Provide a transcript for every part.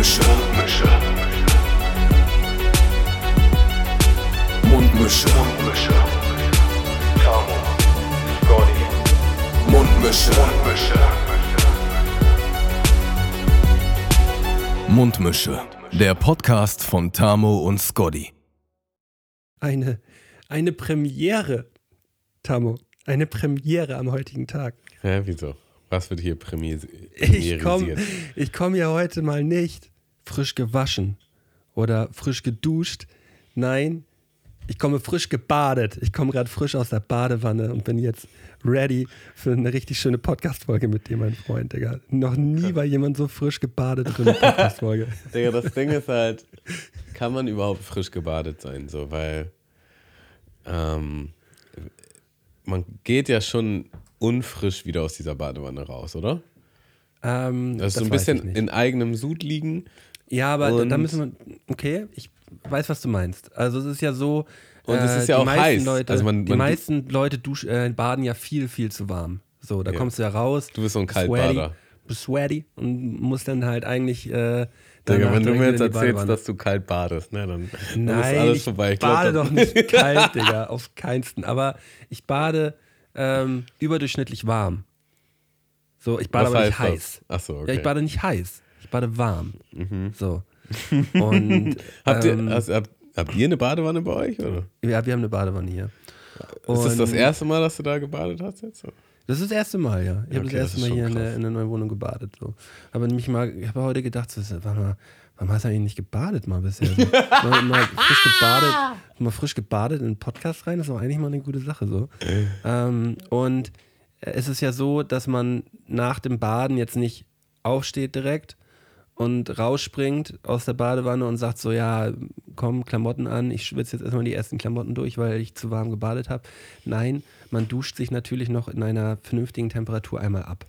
Mundmische. Mundmische. Mundmische. Tamo, Scotty, Mundmische. Mundmische. Mundmische. Der Podcast von Tamo und Scotty. Eine, eine Premiere, Tamo. Eine Premiere am heutigen Tag. Hä, wieso? Was wird hier prämis Ich komme komm ja heute mal nicht frisch gewaschen oder frisch geduscht. Nein, ich komme frisch gebadet. Ich komme gerade frisch aus der Badewanne und bin jetzt ready für eine richtig schöne Podcast-Folge mit dir, mein Freund, Digga. Noch nie war jemand so frisch gebadet für eine Podcast-Folge. Digga, das Ding ist halt, kann man überhaupt frisch gebadet sein? So, weil ähm, man geht ja schon unfrisch wieder aus dieser Badewanne raus, oder? Ähm, Das ist so ein ich bisschen in eigenem Sud liegen. Ja, aber da, müssen wir. Okay, ich weiß, was du meinst. Also es ist ja so. Und es ist ja die auch meisten heiß. Leute, Also man- die man- meisten Leute dusch, äh, baden ja viel, viel zu warm. So, da Ja. kommst du ja raus. Du bist so ein Kaltbader. Bist sweaty und musst dann halt eigentlich. Äh, Digga, wenn du mir jetzt die erzählst, dass du kalt badest, ne, dann, dann Nein, ist alles ich vorbei. Ich glaub, bade doch nicht kalt, Digga, auf keinsten. Aber ich bade ähm, überdurchschnittlich warm. So, ich bade Was aber nicht heiß. das? Achso, okay. Mhm. Ja, ich bade nicht heiß. Ich bade warm. So. Und habt, ähm, ihr, hast, habt, habt ihr eine Badewanne bei euch? Oder? ja, wir haben eine Badewanne hier. Ist das das Und erste Mal, dass du da gebadet hast jetzt? Das ist das erste Mal, ja. Ich habe okay, das das erste ist Mal hier in der, in der neuen Wohnung gebadet. So. Aber mich mal, ich habe heute gedacht, so, warte mal, warum hast du eigentlich nicht gebadet mal bisher? So, mal, mal frisch gebadet, mal frisch gebadet in den Podcast rein, das ist doch eigentlich mal eine gute Sache so. Ähm, und es ist ja so, dass man nach dem Baden jetzt nicht aufsteht direkt und rausspringt aus der Badewanne und sagt so, ja, komm, Klamotten an, ich schwitze jetzt erstmal die ersten Klamotten durch, weil ich zu warm gebadet habe. Nein, man duscht sich natürlich noch in einer vernünftigen Temperatur einmal ab.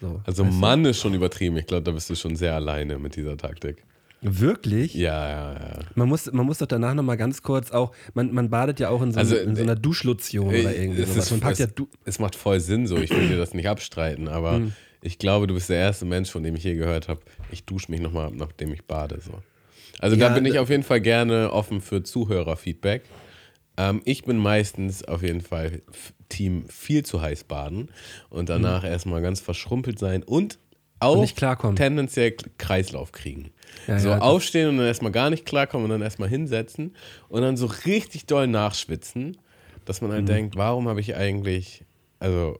So, Also weißt du? Mann ist schon übertrieben. Ich glaube, da bist du schon sehr alleine mit dieser Taktik. Wirklich? Ja, ja, ja. Man muss, man muss doch danach nochmal ganz kurz auch, man, man badet ja auch in so, Also, in so einer Duschlotion oder irgendwie es, sowas. Man packt es, ja du es macht voll Sinn so. Ich will dir das nicht abstreiten, aber Hm. ich glaube, du bist der erste Mensch, von dem ich je gehört habe, ich dusche mich nochmal ab, nachdem ich bade. So. Also Ja, da bin ich auf jeden Fall gerne offen für Zuhörerfeedback. Ähm, ich bin meistens auf jeden Fall Team viel zu heiß baden und danach erstmal ganz verschrumpelt sein und auch nicht klarkommen. tendenziell Kreislauf kriegen. Ja, so ja, aufstehen und dann erstmal gar nicht klarkommen und dann erstmal hinsetzen und dann so richtig doll nachschwitzen, dass man Mhm. halt denkt, warum habe ich eigentlich, also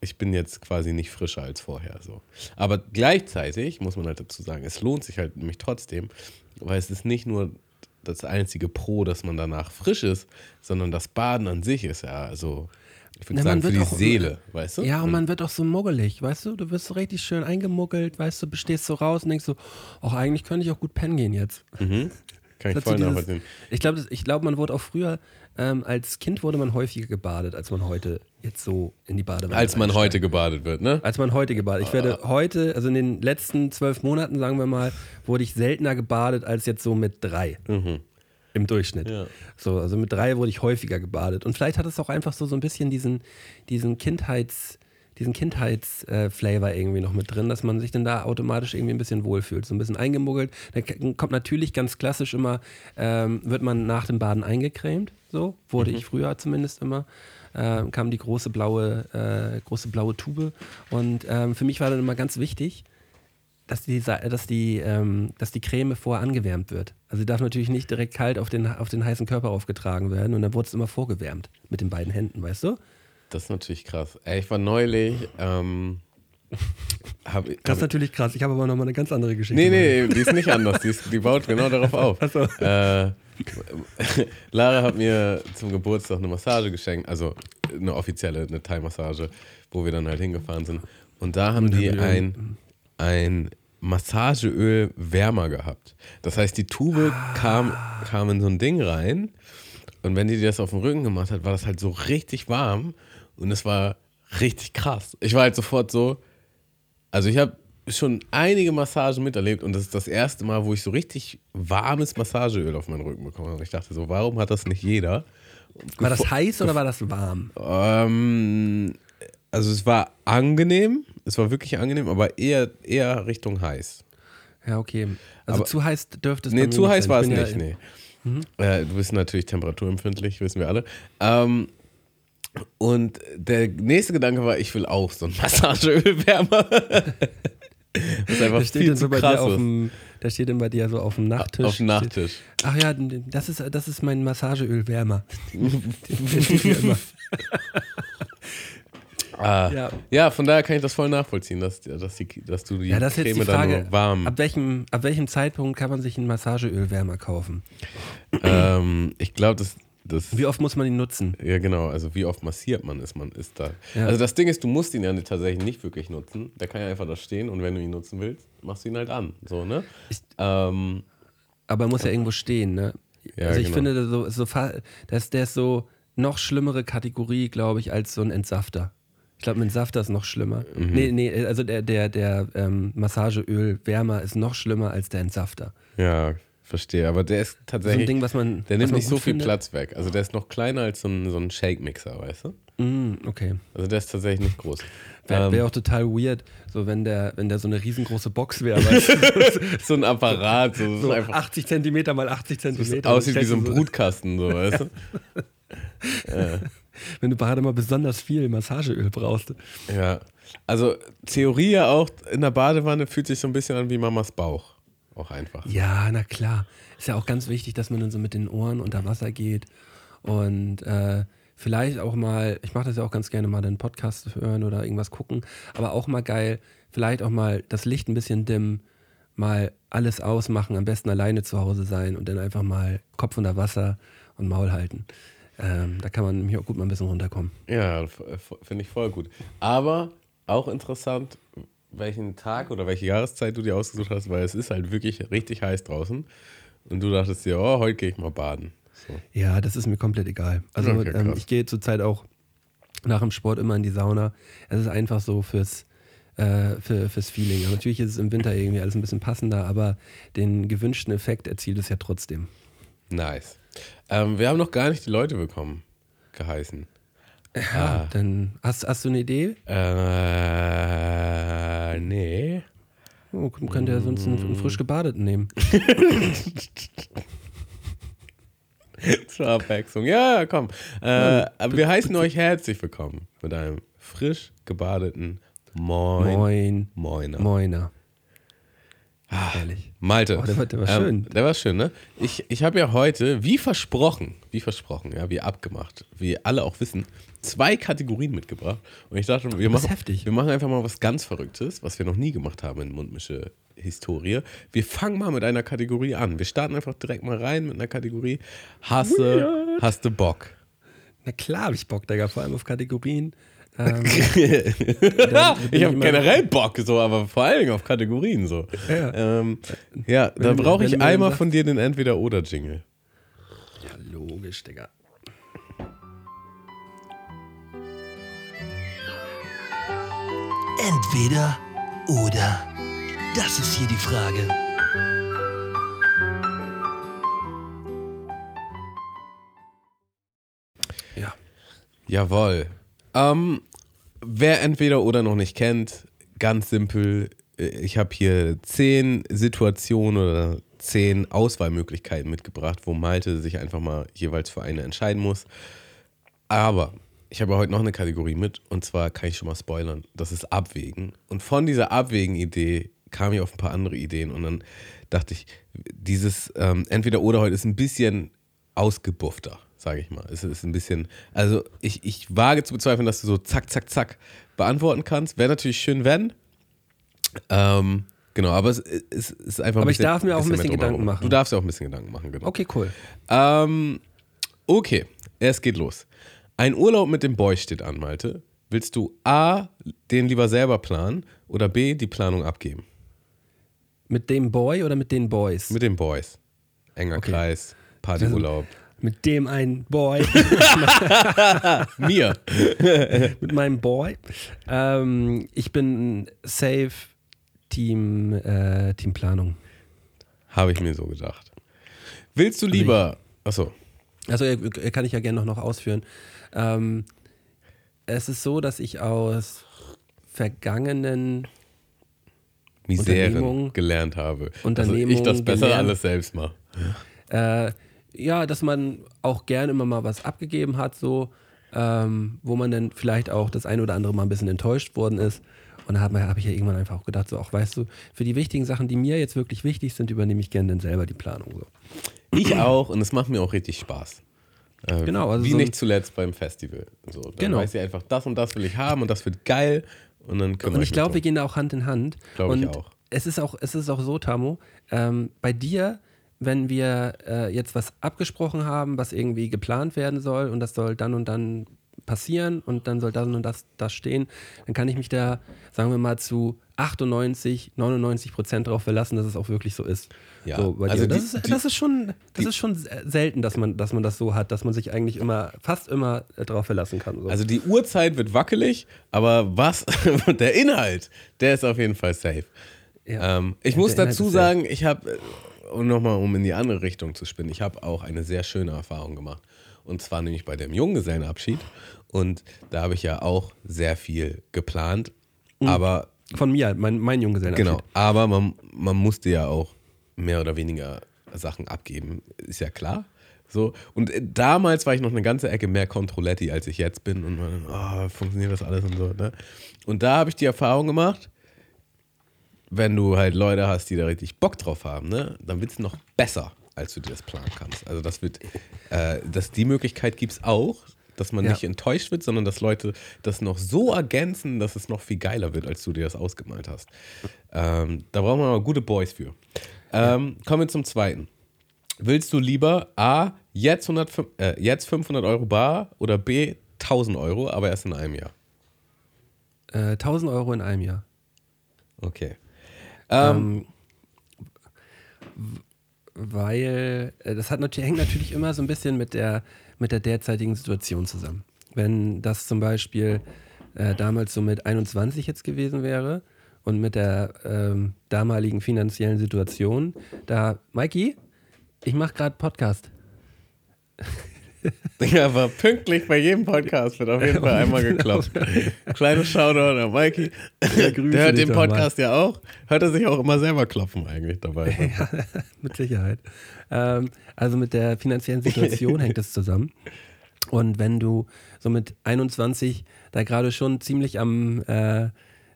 ich bin jetzt quasi nicht frischer als vorher so. Aber gleichzeitig muss man halt dazu sagen, es lohnt sich halt nämlich trotzdem, weil es ist nicht nur das einzige Pro, dass man danach frisch ist, sondern das Baden an sich ist ja, also ich würde sagen, man für wird die auch- Seele, weißt du? Ja, und man wird auch so muggelig, weißt du? Du wirst so richtig schön eingemuggelt, weißt du, bestehst so raus und denkst so, ach, eigentlich könnte ich auch gut pennen gehen jetzt. Kann ich voll nachvollziehen. Ich glaube, ich glaub, man wurde auch früher, ähm, als Kind wurde man häufiger gebadet, als man heute jetzt so in die Badewanne Als man heute gebadet wird, ne? Als man heute gebadet. Ich werde heute, also in den letzten zwölf Monaten, sagen wir mal, wurde ich seltener gebadet als jetzt so mit drei. Im Durchschnitt. Ja. So, also mit drei wurde ich häufiger gebadet. Und vielleicht hat es auch einfach so, so ein bisschen diesen, diesen Kindheits, diesen Kindheitsflavor irgendwie noch mit drin, dass man sich dann da automatisch irgendwie ein bisschen wohlfühlt. So ein bisschen eingemuggelt. Da k- kommt natürlich ganz klassisch immer, ähm, wird man nach dem Baden eingecremt. So, wurde ich früher zumindest immer. Ähm, kam die große blaue, äh, große blaue Tube. Und ähm, für mich war dann immer ganz wichtig, dass die, Sa- dass die, ähm, dass die Creme vorher angewärmt wird. Also sie darf natürlich nicht direkt kalt auf den, auf den heißen Körper aufgetragen werden und dann wurde es immer vorgewärmt mit den beiden Händen, weißt du? Das ist natürlich krass. Ey, ich war neulich, ähm, hab, Das hab, ist natürlich krass. Ich habe aber nochmal eine ganz andere Geschichte. Nee, nee, die ist nicht anders. Die, ist, die baut genau darauf auf. Ach so. Äh, Lara hat mir zum Geburtstag eine Massage geschenkt, also eine offizielle, eine Thai-Massage, wo wir dann halt hingefahren sind. Und da haben die ein, ein Massageöl wärmer gehabt. Das heißt, die Tube kam, kam in so ein Ding rein und wenn die das auf dem Rücken gemacht hat, war das halt so richtig warm und es war richtig krass. Ich war halt sofort so, also ich habe schon einige Massagen miterlebt und das ist das erste Mal, wo ich so richtig warmes Massageöl auf meinen Rücken bekommen habe. Ich dachte so, warum hat das nicht jeder? War das heiß oder war das warm? Ähm, also es war angenehm, es war wirklich angenehm, aber eher, eher Richtung heiß. Ja, okay. Also Aber- zu heiß dürfte es Nee, zu heiß sein. war es nicht, ja, nee. Äh, du bist natürlich temperaturempfindlich, wissen wir alle. Ähm, und der nächste Gedanke war, ich will auch so ein Massageölwärmer. Was einfach Da steht viel so bei dir krass auf ist. dem, da steht dann bei dir so auf dem Nachttisch. Auf dem Nachttisch. Ach ja, das ist, das ist mein Massageölwärmer. Der steht hier immer. Ah. Ja. Ja, von daher kann ich das voll nachvollziehen, dass, dass, die, dass du die Ja, das ist jetzt Creme die dann Frage, nur warm. ab welchem, ab welchem Zeitpunkt kann man sich einen Massageölwärmer kaufen? Ähm, ich glaube, das, das Wie oft muss man ihn nutzen? Ja, genau. Also wie oft massiert man ist, man ist da. Ja. Also das Ding ist, du musst ihn ja tatsächlich nicht wirklich nutzen. Der kann ja einfach da stehen und wenn du ihn nutzen willst, machst du ihn halt an. So, ne? Ich- ähm, Aber er muss ja irgendwo stehen, ne? Ja, also ich genau. finde, so, so, das, der ist so noch schlimmere Kategorie, glaube ich, als so ein Entsafter. Ich glaube, ein Entsafter ist noch schlimmer. Mhm. Nee, nee, also der, der, der ähm, Massageölwärmer ist noch schlimmer als der Entsafter. ja, verstehe. Aber der ist So ein tatsächlich. Ding, was man. der nimmt man nicht so viel findet. Platz weg. Also der ist noch kleiner als so ein, so ein Shake-Mixer, weißt du? Mm, okay. Also der ist tatsächlich nicht groß. Wäre Ähm, wär auch total weird, so wenn der, wenn der so eine riesengroße Box wäre, weißt du, so ein Apparat, so, so ist einfach 80 Zentimeter mal 80 Zentimeter. aussieht wie so ein Brutkasten, so, weißt du? Wenn du gerade mal besonders viel Massageöl brauchst. Ja. Also Theorie ja auch in der Badewanne fühlt sich so ein bisschen an wie Mamas Bauch. Auch einfach. Ja, na klar. Ist ja auch ganz wichtig, dass man dann so mit den Ohren unter Wasser geht und äh, vielleicht auch mal, ich mache das ja auch ganz gerne mal, den Podcast hören oder irgendwas gucken, aber auch mal geil, vielleicht auch mal das Licht ein bisschen dimmen, mal alles ausmachen, am besten alleine zu Hause sein und dann einfach mal Kopf unter Wasser und Maul halten. Ähm, da kann man nämlich auch gut mal ein bisschen runterkommen. Ja, finde ich voll gut. Aber auch interessant, welchen Tag oder welche Jahreszeit du dir ausgesucht hast, weil es ist halt wirklich richtig heiß draußen. Und du dachtest dir, oh, heute gehe ich mal baden. So. Ja, das ist mir komplett egal. Also Okay, ähm, ich gehe zurzeit auch nach dem Sport immer in die Sauna. Es ist einfach so fürs, äh, für, fürs Feeling. Aber natürlich ist es im Winter irgendwie alles ein bisschen passender, aber den gewünschten Effekt erzielt es ja trotzdem. Nice. Ähm, wir haben noch gar nicht die Leute bekommen, geheißen. Ja, dann hast, hast du eine Idee? Äh, nee. Oh, könnte ja sonst einen, einen frisch gebadeten nehmen. Zur Abwechslung. Ja, ja, komm. Äh, aber wir heißen euch herzlich willkommen mit einem frisch gebadeten Moin. Moin. Moiner. Moiner. Ehrlich. Malte. Oh, der war- der war ähm, schön. Der war schön, ne? Ich, ich habe ja heute, wie versprochen, wie versprochen, ja, wie abgemacht, wie alle auch wissen, zwei Kategorien mitgebracht. Und ich dachte, wir machen, heftig. wir machen einfach mal was ganz Verrücktes, was wir noch nie gemacht haben in Mundmische Historie. Wir fangen mal mit einer Kategorie an. Wir starten einfach direkt mal rein mit einer Kategorie. Hasse, hast du Bock? Na klar habe ich Bock, Digga, vor allem auf Kategorien. Ähm, Ich habe generell Bock, so, aber vor allen Dingen auf Kategorien so. Ja. ähm, ja da brauche ich einmal von dir den Entweder-Oder-Jingle. ja, logisch, Digga. Entweder oder. Das ist hier die Frage. Ja. Jawohl. Ähm, wer entweder oder noch nicht kennt, ganz simpel. äh, Ich habe hier zehn Situationen oder zehn Auswahlmöglichkeiten mitgebracht, wo Malte sich einfach mal jeweils für eine entscheiden muss. Aber ich habe heute noch eine Kategorie mit und zwar kann ich schon mal spoilern. Das ist Abwägen. Und von dieser Abwägen-Idee kam ich auf ein paar andere Ideen und dann dachte ich, dieses ähm, entweder oder heute ist ein bisschen ausgebuffter, sage ich mal. Es ist ein bisschen, also ich, ich wage zu bezweifeln, dass du so zack, zack, zack beantworten kannst. Wäre natürlich schön, wenn. Ähm, genau, aber es, es ist einfach Aber ein ich darf mir auch ein bisschen. Gedanken machen. Du darfst ja auch ein bisschen Gedanken machen, genau. Okay, cool. Ähm, okay, es geht los. Ein Urlaub mit dem Boy steht an, Malte. Willst du A, den lieber selber planen oder B, die Planung abgeben? Mit dem Boy oder mit den Boys? Mit den Boys. Enger Okay. Kreis, Partyurlaub. Mit dem einen Boy. Mir. mit meinem Boy. Ähm, ich bin safe Team, äh, Teamplanung. Habe ich mir so gedacht. Willst du lieber. Achso. Also äh, kann ich ja gerne noch, noch ausführen. Ähm, es ist so, dass ich aus vergangenen Miseren gelernt habe. also Unternehmung ich das besser gelernt. alles selbst mache. Äh, ja, dass man auch gerne immer mal was abgegeben hat, so, ähm, wo man dann vielleicht auch das eine oder andere Mal ein bisschen enttäuscht worden ist. Und da habe hab ich ja irgendwann einfach auch gedacht, so auch weißt du, für die wichtigen Sachen, die mir jetzt wirklich wichtig sind, übernehme ich gerne dann selber die Planung. So. Ich auch und es macht mir auch richtig Spaß. Äh, Genau, also wie so nicht zuletzt beim Festival. So, dann Genau. weiß ich einfach, das und das will ich haben und das wird geil und dann kümmere Und ich glaube, wir gehen da auch Hand in Hand. Glaub und ich auch. Es ist auch, es ist auch so, Tamo, ähm, bei dir, wenn wir äh, jetzt was abgesprochen haben, was irgendwie geplant werden soll und das soll dann und dann passieren und dann soll dann und das, das stehen, dann kann ich mich da, sagen wir mal, zu 98, 99 Prozent darauf verlassen, dass es auch wirklich so ist. Ja, so, also. Das, die- ist, das ist schon, das ist schon selten, dass man, dass man das so hat, dass man sich eigentlich immer, fast immer äh, darauf verlassen kann. So. Also die Uhrzeit wird wackelig, aber was, der Inhalt, der ist auf jeden Fall safe. Ja. Ähm, ich muss dazu sagen, ich habe, und nochmal um in die andere Richtung zu spinnen, ich habe auch eine sehr schöne Erfahrung gemacht. Und zwar nämlich bei dem Junggesellenabschied. Und da habe ich ja auch sehr viel geplant. Mhm. Aber Von mir, mein, mein Junggesellenabschied. Genau, aber man, man musste ja auch mehr oder weniger Sachen abgeben, ist ja klar. So, und äh, damals war ich noch eine ganze Ecke mehr Controletti, als ich jetzt bin. Und man, oh, funktioniert das alles und so. Ne? Und da habe ich die Erfahrung gemacht, wenn du halt Leute hast, die da richtig Bock drauf haben, ne, dann wird es noch besser, als du dir das planen kannst. Also das wird, äh, das, die Möglichkeit gibt es auch, dass man Ja. nicht enttäuscht wird, sondern dass Leute das noch so ergänzen, dass es noch viel geiler wird, als du dir das ausgemalt hast. Ähm, da brauchen wir aber gute Boys für. Ähm, kommen wir zum zweiten. Willst du lieber A, jetzt, 100, äh, jetzt 500 Euro bar oder B, 1000 Euro, aber erst in einem Jahr? Äh, 1000 Euro in einem Jahr. Okay. Ähm, Ähm, weil äh, das hat natürlich, hängt natürlich immer so ein bisschen mit der, mit der derzeitigen Situation zusammen. Wenn das zum Beispiel äh, damals so mit 21 jetzt gewesen wäre und mit der ähm, damaligen finanziellen Situation, da, Mikey, ich mache gerade Podcast. Ja, aber pünktlich bei jedem Podcast wird auf jeden Fall einmal geklopft. Kleines Shoutout an Mikey. grüße Der hört den. Podcast ja auch. Hört er sich auch immer selber klopfen eigentlich dabei. mit Sicherheit. Ähm, also mit der finanziellen Situation hängt es zusammen. Und wenn du so mit 21 da gerade schon ziemlich am, äh,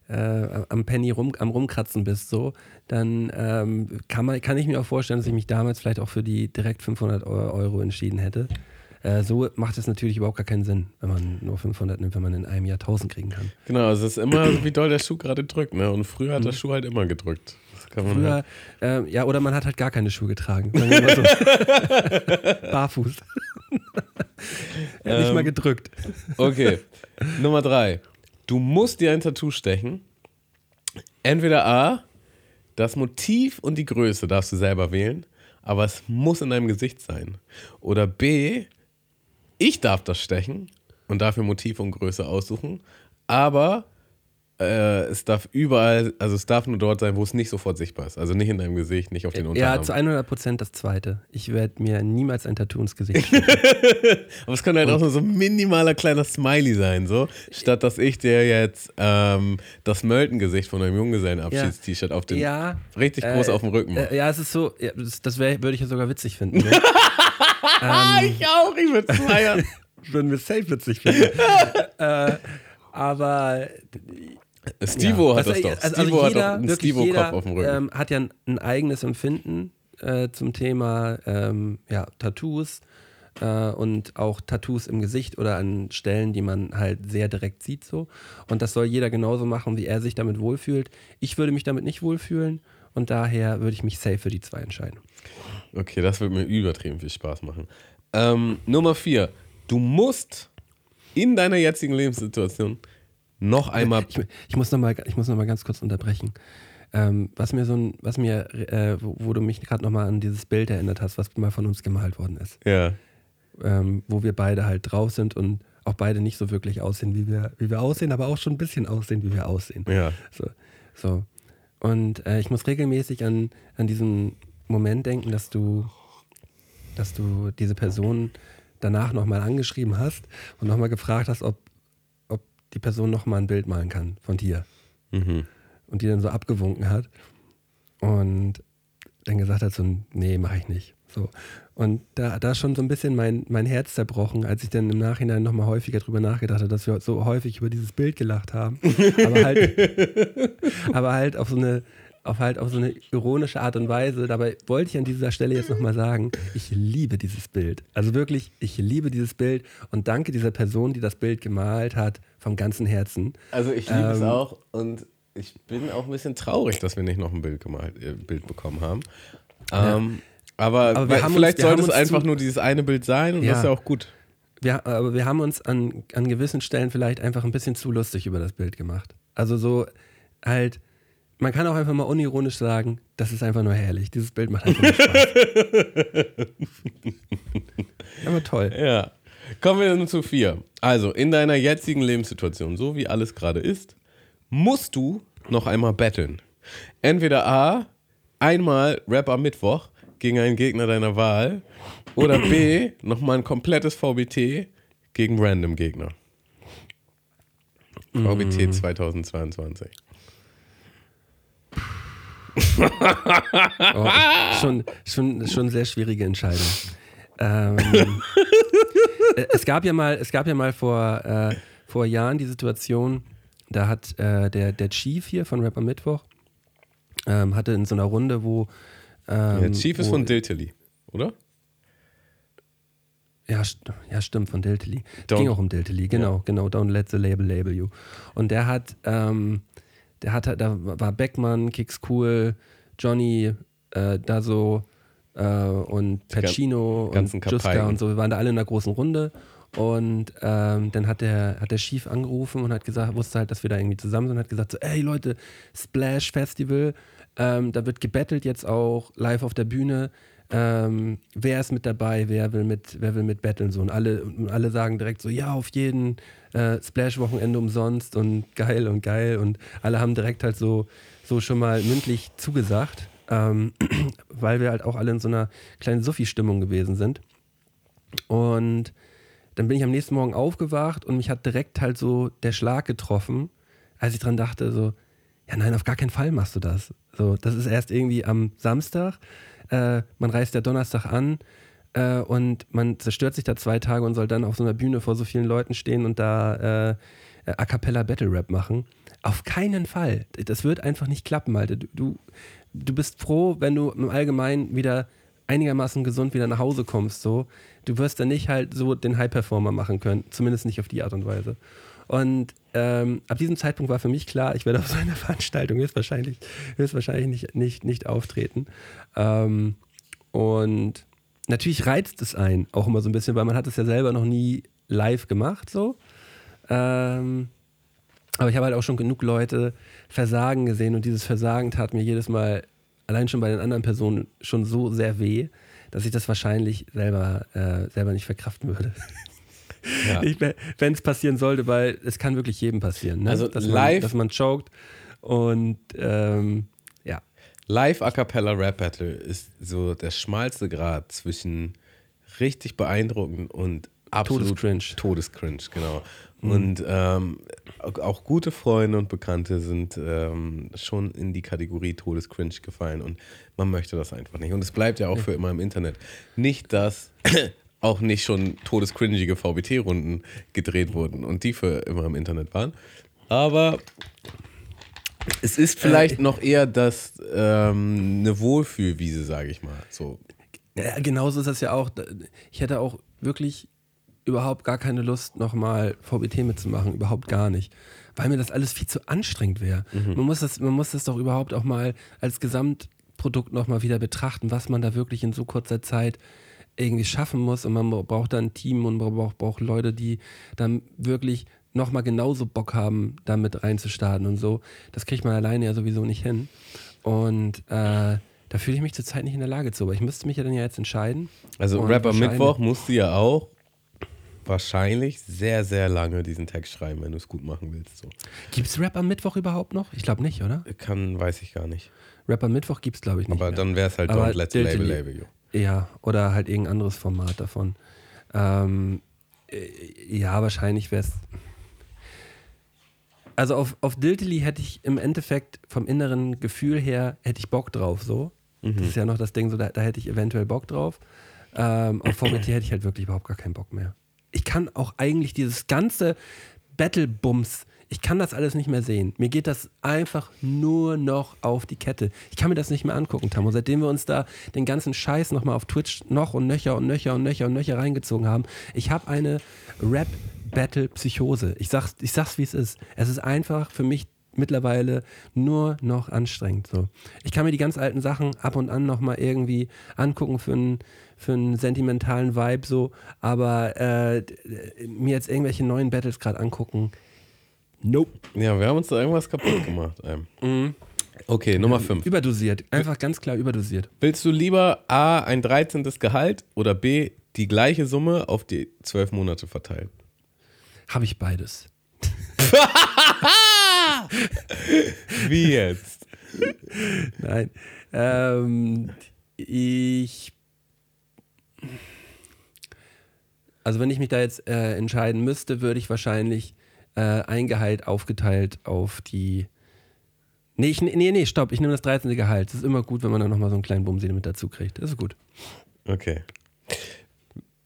äh, am Penny rum, am rumkratzen bist, so, dann ähm, kann, man, kann ich mir auch vorstellen, dass ich mich damals vielleicht auch für die direkt 500 Eu- Euro entschieden hätte. Äh, so macht es natürlich überhaupt gar keinen Sinn, wenn man nur 500 nimmt, wenn man in einem Jahr 1000 kriegen kann. Genau, es ist immer, wie doll der Schuh gerade drückt. Ne? Und früher hat der Schuh halt immer gedrückt. Das kann man Früher, halt. ähm, ja, oder man hat halt gar keine Schuhe getragen. So. Barfuß. ja, nicht mal gedrückt. Okay. Nummer drei. Du musst dir ein Tattoo stechen. Entweder A, das Motiv und die Größe darfst du selber wählen, aber es muss in deinem Gesicht sein. Oder B, ich darf das stechen und dafür Motiv und Größe aussuchen, aber äh, es darf überall, also es darf nur dort sein, wo es nicht sofort sichtbar ist. Also nicht in deinem Gesicht, nicht auf den Ja, Unterarm. zu 100 Prozent das Zweite. Ich werde mir niemals ein Tattoo ins Gesicht stechen. Aber es kann halt auch nur so ein minimaler kleiner Smiley sein, so. Statt dass ich dir jetzt ähm, das Mölten-Gesicht von einem Junggesellenabschieds-T-Shirt auf den ja. richtig groß äh, auf dem Rücken mache. Äh, ja, es ist so, ja, das, das wär- würde ich ja sogar witzig finden. Ne? ich auch, ich würde feiern. Würden wir safe witzig finden. äh, aber Stivo Ja. hat das Also, doch. also- also Stivo jeder, hat doch einen Stivo-Kopf jeder, auf dem Rücken. Ähm, hat ja ein, ein eigenes Empfinden äh, zum Thema ähm, ja, Tattoos äh, und auch Tattoos im Gesicht oder an Stellen, die man halt sehr direkt sieht so. Und das soll jeder genauso machen, wie er sich damit wohlfühlt. Ich würde mich damit nicht wohlfühlen und daher würde ich mich safe für die zwei entscheiden. Okay, das wird mir übertrieben viel Spaß machen. Ähm, Nummer vier. Du musst in deiner jetzigen Lebenssituation noch einmal. Ich, ich muss nochmal noch mal ganz kurz unterbrechen. Ähm, was mir so ein, was mir, äh, wo, wo du mich gerade nochmal an dieses Bild erinnert hast, was mal von uns gemalt worden ist. Ja. ähm, wo wir beide halt drauf sind und auch beide nicht so wirklich aussehen, wie wir, wie wir aussehen, aber auch schon ein bisschen aussehen, wie wir aussehen. Ja. So. so. Und äh, ich muss regelmäßig an, an diesen Moment denken, dass du, dass du diese Person danach nochmal angeschrieben hast und nochmal gefragt hast, ob, ob die Person nochmal ein Bild malen kann von dir. Mhm. und die dann so abgewunken hat und dann gesagt hat so, nee, mache ich nicht. So. Und da, da ist schon so ein bisschen mein, mein Herz zerbrochen, als ich dann im Nachhinein nochmal häufiger drüber nachgedacht habe, dass wir so häufig über dieses Bild gelacht haben. aber, halt, aber halt auf so eine auf halt auf so eine ironische Art und Weise. Dabei wollte ich an dieser Stelle jetzt nochmal sagen, ich liebe dieses Bild. Also wirklich, ich liebe dieses Bild und danke dieser Person, die das Bild gemalt hat, vom ganzen Herzen. Also ich liebe es Ähm, auch und ich bin auch ein bisschen traurig, dass wir nicht noch ein Bild gemalt, äh, Bild bekommen haben. Ähm, aber Aber wir weil- vielleicht wir sollte haben es einfach nur dieses eine Bild sein und Ja. das ist ja auch gut. Wir, aber wir haben uns an, an gewissen Stellen vielleicht einfach ein bisschen zu lustig über das Bild gemacht. Also so halt, man kann auch einfach mal unironisch sagen, das ist einfach nur herrlich. Dieses Bild macht einfach nur Spaß. aber toll. Ja. Kommen wir nun zu vier. Also, in deiner jetzigen Lebenssituation, so wie alles gerade ist, musst du noch einmal betteln. Entweder A, einmal Rap am Mittwoch gegen einen Gegner deiner Wahl oder B, nochmal ein komplettes VBT gegen random Gegner. VBT 2022. Oh, schon, schon, schon eine sehr schwierige Entscheidung. Ähm, äh, es gab ja mal, es gab ja mal vor, äh, vor Jahren die Situation, da hat äh, der, der Chief hier von Rapper Mittwoch ähm, hatte in so einer Runde, wo ähm, Der Chief ist wo, von Diltily, oder? Ja, st ja, stimmt, von Diltily. Ging auch um Diltily, genau, genau. Don't let the label label you. Und der hat, ähm, der hat, da war Beckmann, Kicks Cool, Johnny, äh, da so äh, und Pacino und Juska und so. Wir waren da alle in einer großen Runde. Und ähm, dann hat der, hat der Chief angerufen und hat gesagt, wusste halt, dass wir da irgendwie zusammen sind und hat gesagt, so, ey Leute, Splash Festival, ähm, da wird gebettelt jetzt auch live auf der Bühne. Ähm, wer ist mit dabei, wer will mit, wer will mit betteln so und alle, alle sagen direkt so, ja, auf jeden äh, Splash-Wochenende umsonst und geil und geil und alle haben direkt halt so, so schon mal mündlich zugesagt, ähm, weil wir halt auch alle in so einer kleinen Suffi-Stimmung gewesen sind. Und dann bin ich am nächsten Morgen aufgewacht und mich hat direkt halt so der Schlag getroffen, als ich dran dachte, so, ja nein, auf gar keinen Fall machst du das. So, das ist erst irgendwie am Samstag, äh, man reist ja Donnerstag an äh, und man zerstört sich da zwei Tage und soll dann auf so einer Bühne vor so vielen Leuten stehen und da äh, A Cappella Battle Rap machen. Auf keinen Fall. Das wird einfach nicht klappen, Alter. Du, du, du bist froh, wenn du im Allgemeinen wieder einigermaßen gesund wieder nach Hause kommst. So. Du wirst dann nicht halt so den High-Performer machen können. Zumindest nicht auf die Art und Weise. Und ähm, ab diesem Zeitpunkt war für mich klar, ich werde auf so einer Veranstaltung höchstwahrscheinlich, höchstwahrscheinlich nicht, nicht, nicht auftreten. Ähm, und natürlich reizt es einen auch immer so ein bisschen, weil man hat es ja selber noch nie live gemacht so. Ähm, aber ich habe halt auch schon genug Leute Versagen gesehen und dieses Versagen tat mir jedes Mal allein schon bei den anderen Personen schon so sehr weh, dass ich das wahrscheinlich selber, äh, selber nicht verkraften würde. Ja. Wenn es passieren sollte, weil es kann wirklich jedem passieren. Ne? Also dass live- Man, dass man choked und ähm, ja. Live A Cappella Rap Battle ist so der schmalste Grad zwischen richtig beeindruckend und absolut Todescringe. Todescringe, genau. Und ähm, auch- auch gute Freunde und Bekannte sind ähm, schon in die Kategorie Todescringe gefallen und man möchte das einfach nicht. Und es bleibt ja auch für immer im Internet. Nicht, dass auch nicht schon todescringige VBT-Runden gedreht wurden und die für immer im Internet waren. Aber es ist vielleicht noch eher das ähm, eine Wohlfühlwiese, sage ich mal. So. Ja, genauso ist das ja auch. Ich hätte auch wirklich überhaupt gar keine Lust, nochmal VBT mitzumachen. Überhaupt gar nicht. Weil mir das alles viel zu anstrengend wäre. Man, muss das, man muss das doch überhaupt auch mal als Gesamtprodukt nochmal wieder betrachten, was man da wirklich in so kurzer Zeit irgendwie schaffen muss. Und man braucht da ein Team und man braucht, braucht Leute, die dann wirklich nochmal genauso Bock haben, damit reinzustarten und so. Das kriegt man alleine ja sowieso nicht hin. Und äh, da fühle ich mich zurzeit nicht in der Lage zu. Aber ich müsste mich ja dann ja jetzt entscheiden. Also Und Rapper Mittwoch musst du ja auch wahrscheinlich sehr, sehr lange diesen Text schreiben, wenn du es gut machen willst. So. Gibt es Rap am Mittwoch überhaupt noch? Ich glaube nicht, oder? Kann, weiß ich gar nicht. Rap am Mittwoch gibt es, glaube ich, nicht. Aber mehr. dann wäre es halt Aber Don't Let's Label. Label. Ja, oder halt irgendein anderes Format davon. Ähm, äh, ja, wahrscheinlich wäre es. Also auf, auf Diltily hätte ich im Endeffekt vom inneren Gefühl her, hätte ich Bock drauf so. Das ist ja noch das Ding, so da, da hätte ich eventuell Bock drauf. Ähm, auf VBT hätte ich halt wirklich überhaupt gar keinen Bock mehr. Ich kann auch eigentlich dieses ganze Battle-Bums, ich kann das alles nicht mehr sehen. Mir geht das einfach nur noch auf die Kette. Ich kann mir das nicht mehr angucken, Tammo. Seitdem wir uns da den ganzen Scheiß nochmal auf Twitch noch und nöcher und nöcher und nöcher und nöcher reingezogen haben. Ich habe eine Rap-Battle-Psychose. Ich sag's, ich sag's, wie es ist. Es ist einfach für mich mittlerweile nur noch anstrengend. So. Ich kann mir die ganz alten Sachen ab und an nochmal irgendwie angucken für einen für einen sentimentalen Vibe so, aber äh, mir jetzt irgendwelche neuen Battles gerade angucken, nope. Ja, wir haben uns da irgendwas kaputt gemacht. Ähm. Mhm. Okay, Nummer 5. Überdosiert, einfach ganz klar überdosiert. Willst du lieber A, ein 13. Gehalt oder B, die gleiche Summe auf die 12 Monate verteilt? Habe ich beides. Wie jetzt? Nein. Ähm, ich. Also, wenn ich mich da jetzt äh, entscheiden müsste, würde ich wahrscheinlich äh, ein Gehalt aufgeteilt auf die. Nee, ich, nee, nee, stopp, ich nehme das 13. Gehalt. Das ist immer gut, wenn man dann nochmal so einen kleinen Bumsi mit dazu kriegt. Das ist gut. Okay.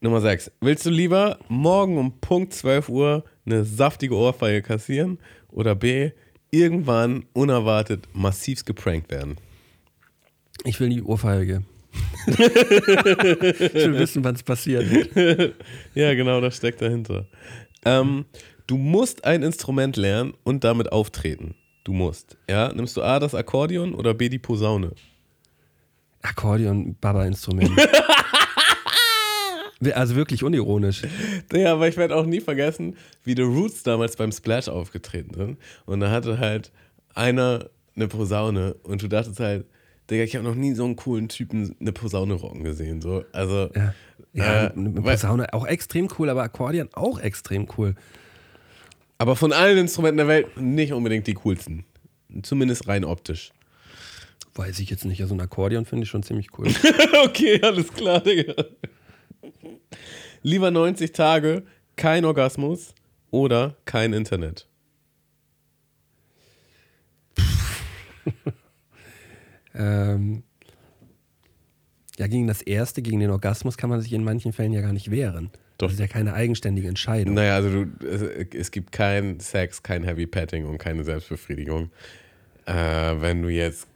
Nummer 6. Willst du lieber morgen um Punkt 12 Uhr eine saftige Ohrfeige kassieren oder B, irgendwann unerwartet massivst geprankt werden? Ich will die Ohrfeige. ich will wissen, wann es passiert. Ja, genau, das steckt dahinter. Ähm, du musst ein Instrument lernen und damit auftreten. Du musst. Ja, nimmst du A das Akkordeon oder B die Posaune? Akkordeon, Baba-Instrument. also wirklich unironisch. Ja, aber ich werde auch nie vergessen, wie The Roots damals beim Splash aufgetreten sind. Und da hatte halt einer eine Posaune und du dachtest halt, Digga, ich habe noch nie so einen coolen Typen eine Posaune rocken gesehen. So. Also, Ja, ja Äh, eine Posaune auch extrem cool, aber Akkordeon auch extrem cool. Aber von allen Instrumenten der Welt nicht unbedingt die coolsten. Zumindest rein optisch. Weiß ich jetzt nicht. Also ein Akkordeon finde ich schon ziemlich cool. okay, alles klar, Digga. Lieber 90 Tage, kein Orgasmus oder kein Internet. ähm, ja, gegen das erste, gegen den Orgasmus kann man sich in manchen Fällen ja gar nicht wehren. Doch. Das ist ja keine eigenständige Entscheidung. Naja, also du, es, gibt kein Sex, kein Heavy Petting und keine Selbstbefriedigung. Äh, wenn du jetzt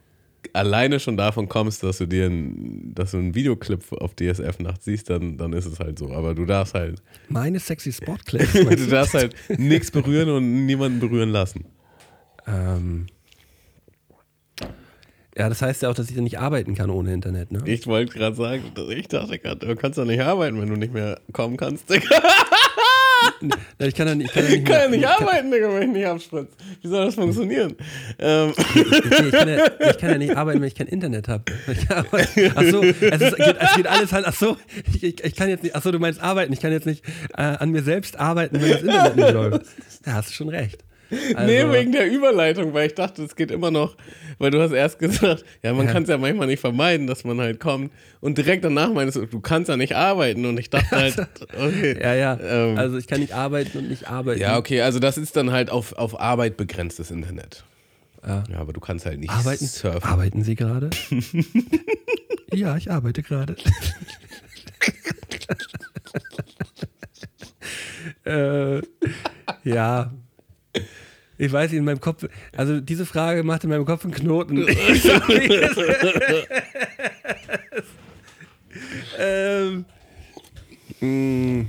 alleine schon davon kommst, dass du dir ein, dass du einen Videoclip auf DSF nachts siehst, dann, dann ist es halt so. Aber du darfst halt, Meine sexy Sportclips. du meinst du? darfst halt nichts berühren und niemanden berühren lassen. ähm, ja, das heißt ja auch, dass ich dann nicht arbeiten kann ohne Internet, ne? Ich wollte gerade sagen, ich dachte gerade, du kannst doch nicht arbeiten, wenn du nicht mehr kommen kannst, Digga. Ja, Ich kann ja nicht, ich kann ja Ich nicht, kann ja mehr- nicht arbeiten, Digga, wenn ich nicht abspritze. Wie soll das funktionieren? Ähm, ich, kann ja, ich kann ja nicht arbeiten, wenn ich kein Internet habe. Achso, es, ist, geht, es geht alles halt. Achso, ich, ich, kann jetzt nicht. Achso, du meinst arbeiten. Ich kann jetzt nicht äh, an mir selbst arbeiten, wenn das Internet nicht läuft. Ja, hast du schon recht. Also, nee, wegen der Überleitung, weil ich dachte, es geht immer noch, weil du hast erst gesagt, ja, man Ja. kann es ja manchmal nicht vermeiden, dass man halt kommt. Und direkt danach meinst du, du kannst ja nicht arbeiten. Und ich dachte halt, okay. ja, ja. Ähm, also ich kann nicht arbeiten und nicht arbeiten. Ja, okay, also das ist dann halt auf, auf Arbeit begrenztes Internet. Ja. Ja, aber du kannst halt nicht Arbeiten, surfen. arbeiten Sie gerade? ja, ich arbeite gerade. äh, ja. Ich weiß in meinem Kopf, also diese Frage macht in meinem Kopf einen Knoten. Ähm, mh.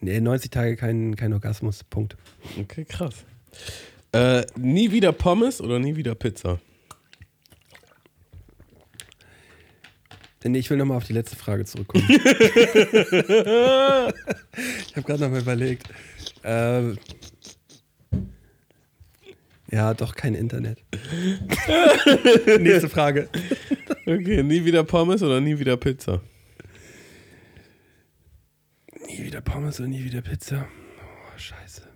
nee, 90 Tage kein, kein Orgasmus, Punkt. Okay, krass. Äh, nie wieder Pommes oder nie wieder Pizza? Nee, ich will nochmal auf die letzte Frage zurückkommen. ich habe gerade nochmal überlegt. Ähm, ja, doch kein Internet. Nächste Frage. Okay, nie wieder Pommes oder nie wieder Pizza? Nie wieder Pommes und nie wieder Pizza. Oh, scheiße.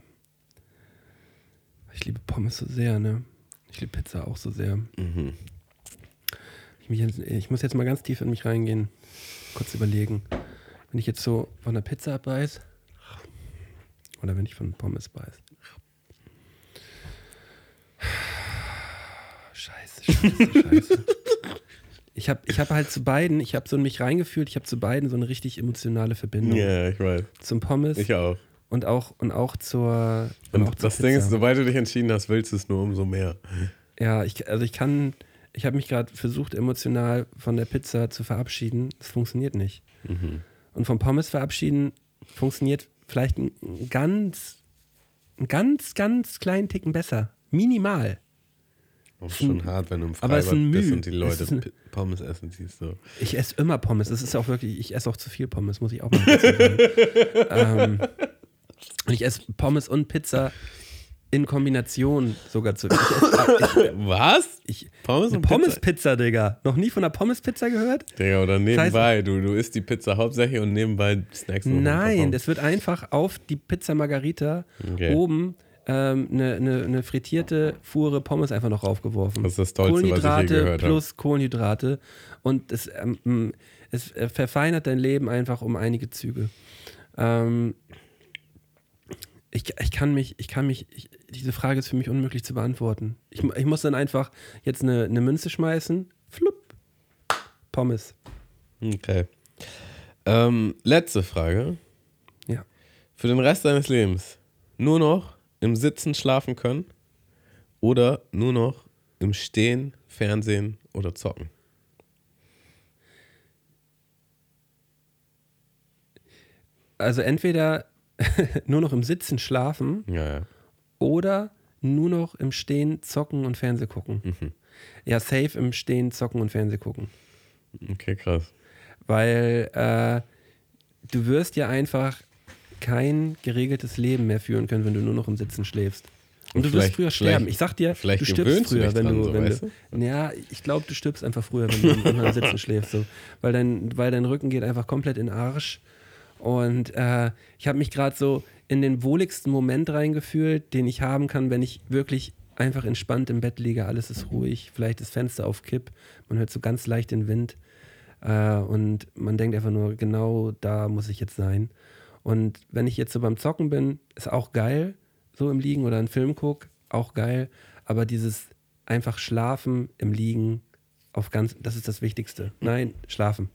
Ich liebe Pommes so sehr, ne? Ich liebe Pizza auch so sehr. Ich, jetzt, ich muss jetzt mal ganz tief in mich reingehen. Kurz überlegen. Wenn ich jetzt so von der Pizza abbeiß. Oder wenn ich von Pommes beiß. Scheiße, scheiße, scheiße. Ich habe ich hab halt zu beiden, ich habe so in mich reingefühlt, ich habe zu beiden so eine richtig emotionale Verbindung. Ja, ich weiß. Zum Pommes Ich auch. und auch, und auch zur. Und, auch Und zur das Ding ist, sobald du dich entschieden hast, willst du es nur umso mehr. Ja, ich, also ich kann, ich habe mich gerade versucht, emotional von der Pizza zu verabschieden. Das funktioniert nicht. Mhm. Und vom Pommes verabschieden funktioniert vielleicht ein ganz, ein ganz, ganz kleinen Ticken besser. Minimal. Das ist schon hart, wenn du im es Freibad bist und die Es Leute ein- Pommes essen siehst. So. Ich esse immer Pommes. Das ist auch wirklich, ich esse auch zu viel Pommes, muss ich auch mal dazu sagen. ähm, und ich esse Pommes und Pizza in Kombination sogar zu. Was? ich, Pommes und Pizza? Pommes-Pizza, Digga. Noch nie von einer Pommes-Pizza gehört? Digga, oder nebenbei. Du, du isst die Pizza hauptsächlich und nebenbei paar Nein, Pommes. das wird einfach auf die Pizza Margarita Okay. oben ähm, eine, eine, eine frittierte Fuhre Pommes einfach noch raufgeworfen. Das ist das Tollste, was ich je Kohlenhydrate gehört habe. plus Kohlenhydrate. Und es, ähm, es verfeinert dein Leben einfach um einige Züge. Ähm, ich, ich kann mich, ich kann mich, ich, diese Frage ist für mich unmöglich zu beantworten. Ich, ich muss dann einfach jetzt eine, eine Münze schmeißen. Flupp. Pommes. Okay. Ähm, letzte Frage. Ja. Für den Rest deines Lebens nur noch im Sitzen schlafen können oder nur noch im Stehen, Fernsehen oder Zocken? Also entweder nur noch im Sitzen schlafen Ja, ja. oder nur noch im Stehen zocken und Fernseh gucken. Mhm. Ja, safe im Stehen zocken und Fernseh gucken. Okay, krass. Weil äh, du wirst ja einfach kein geregeltes Leben mehr führen können, wenn du nur noch im Sitzen schläfst. Und, Und du wirst früher sterben. Ich sag dir, vielleicht du stirbst du früher, wenn dran, du, so, wenn weißt du. Ja, ich glaube, du stirbst einfach früher, wenn du, wenn du im Sitzen schläfst. So. Weil, dein, weil dein Rücken geht einfach komplett in den Arsch. Und äh, ich habe mich gerade so in den wohligsten Moment reingefühlt, den ich haben kann, wenn ich wirklich einfach entspannt im Bett liege, alles ist ruhig, vielleicht das Fenster auf Kipp, man hört so ganz leicht den Wind äh, und man denkt einfach nur, genau da muss ich jetzt sein. Und wenn ich jetzt so beim Zocken bin, ist auch geil, so im Liegen oder einen Film gucke, auch geil, aber dieses einfach schlafen im Liegen auf ganz, das ist das Wichtigste. Nein, schlafen.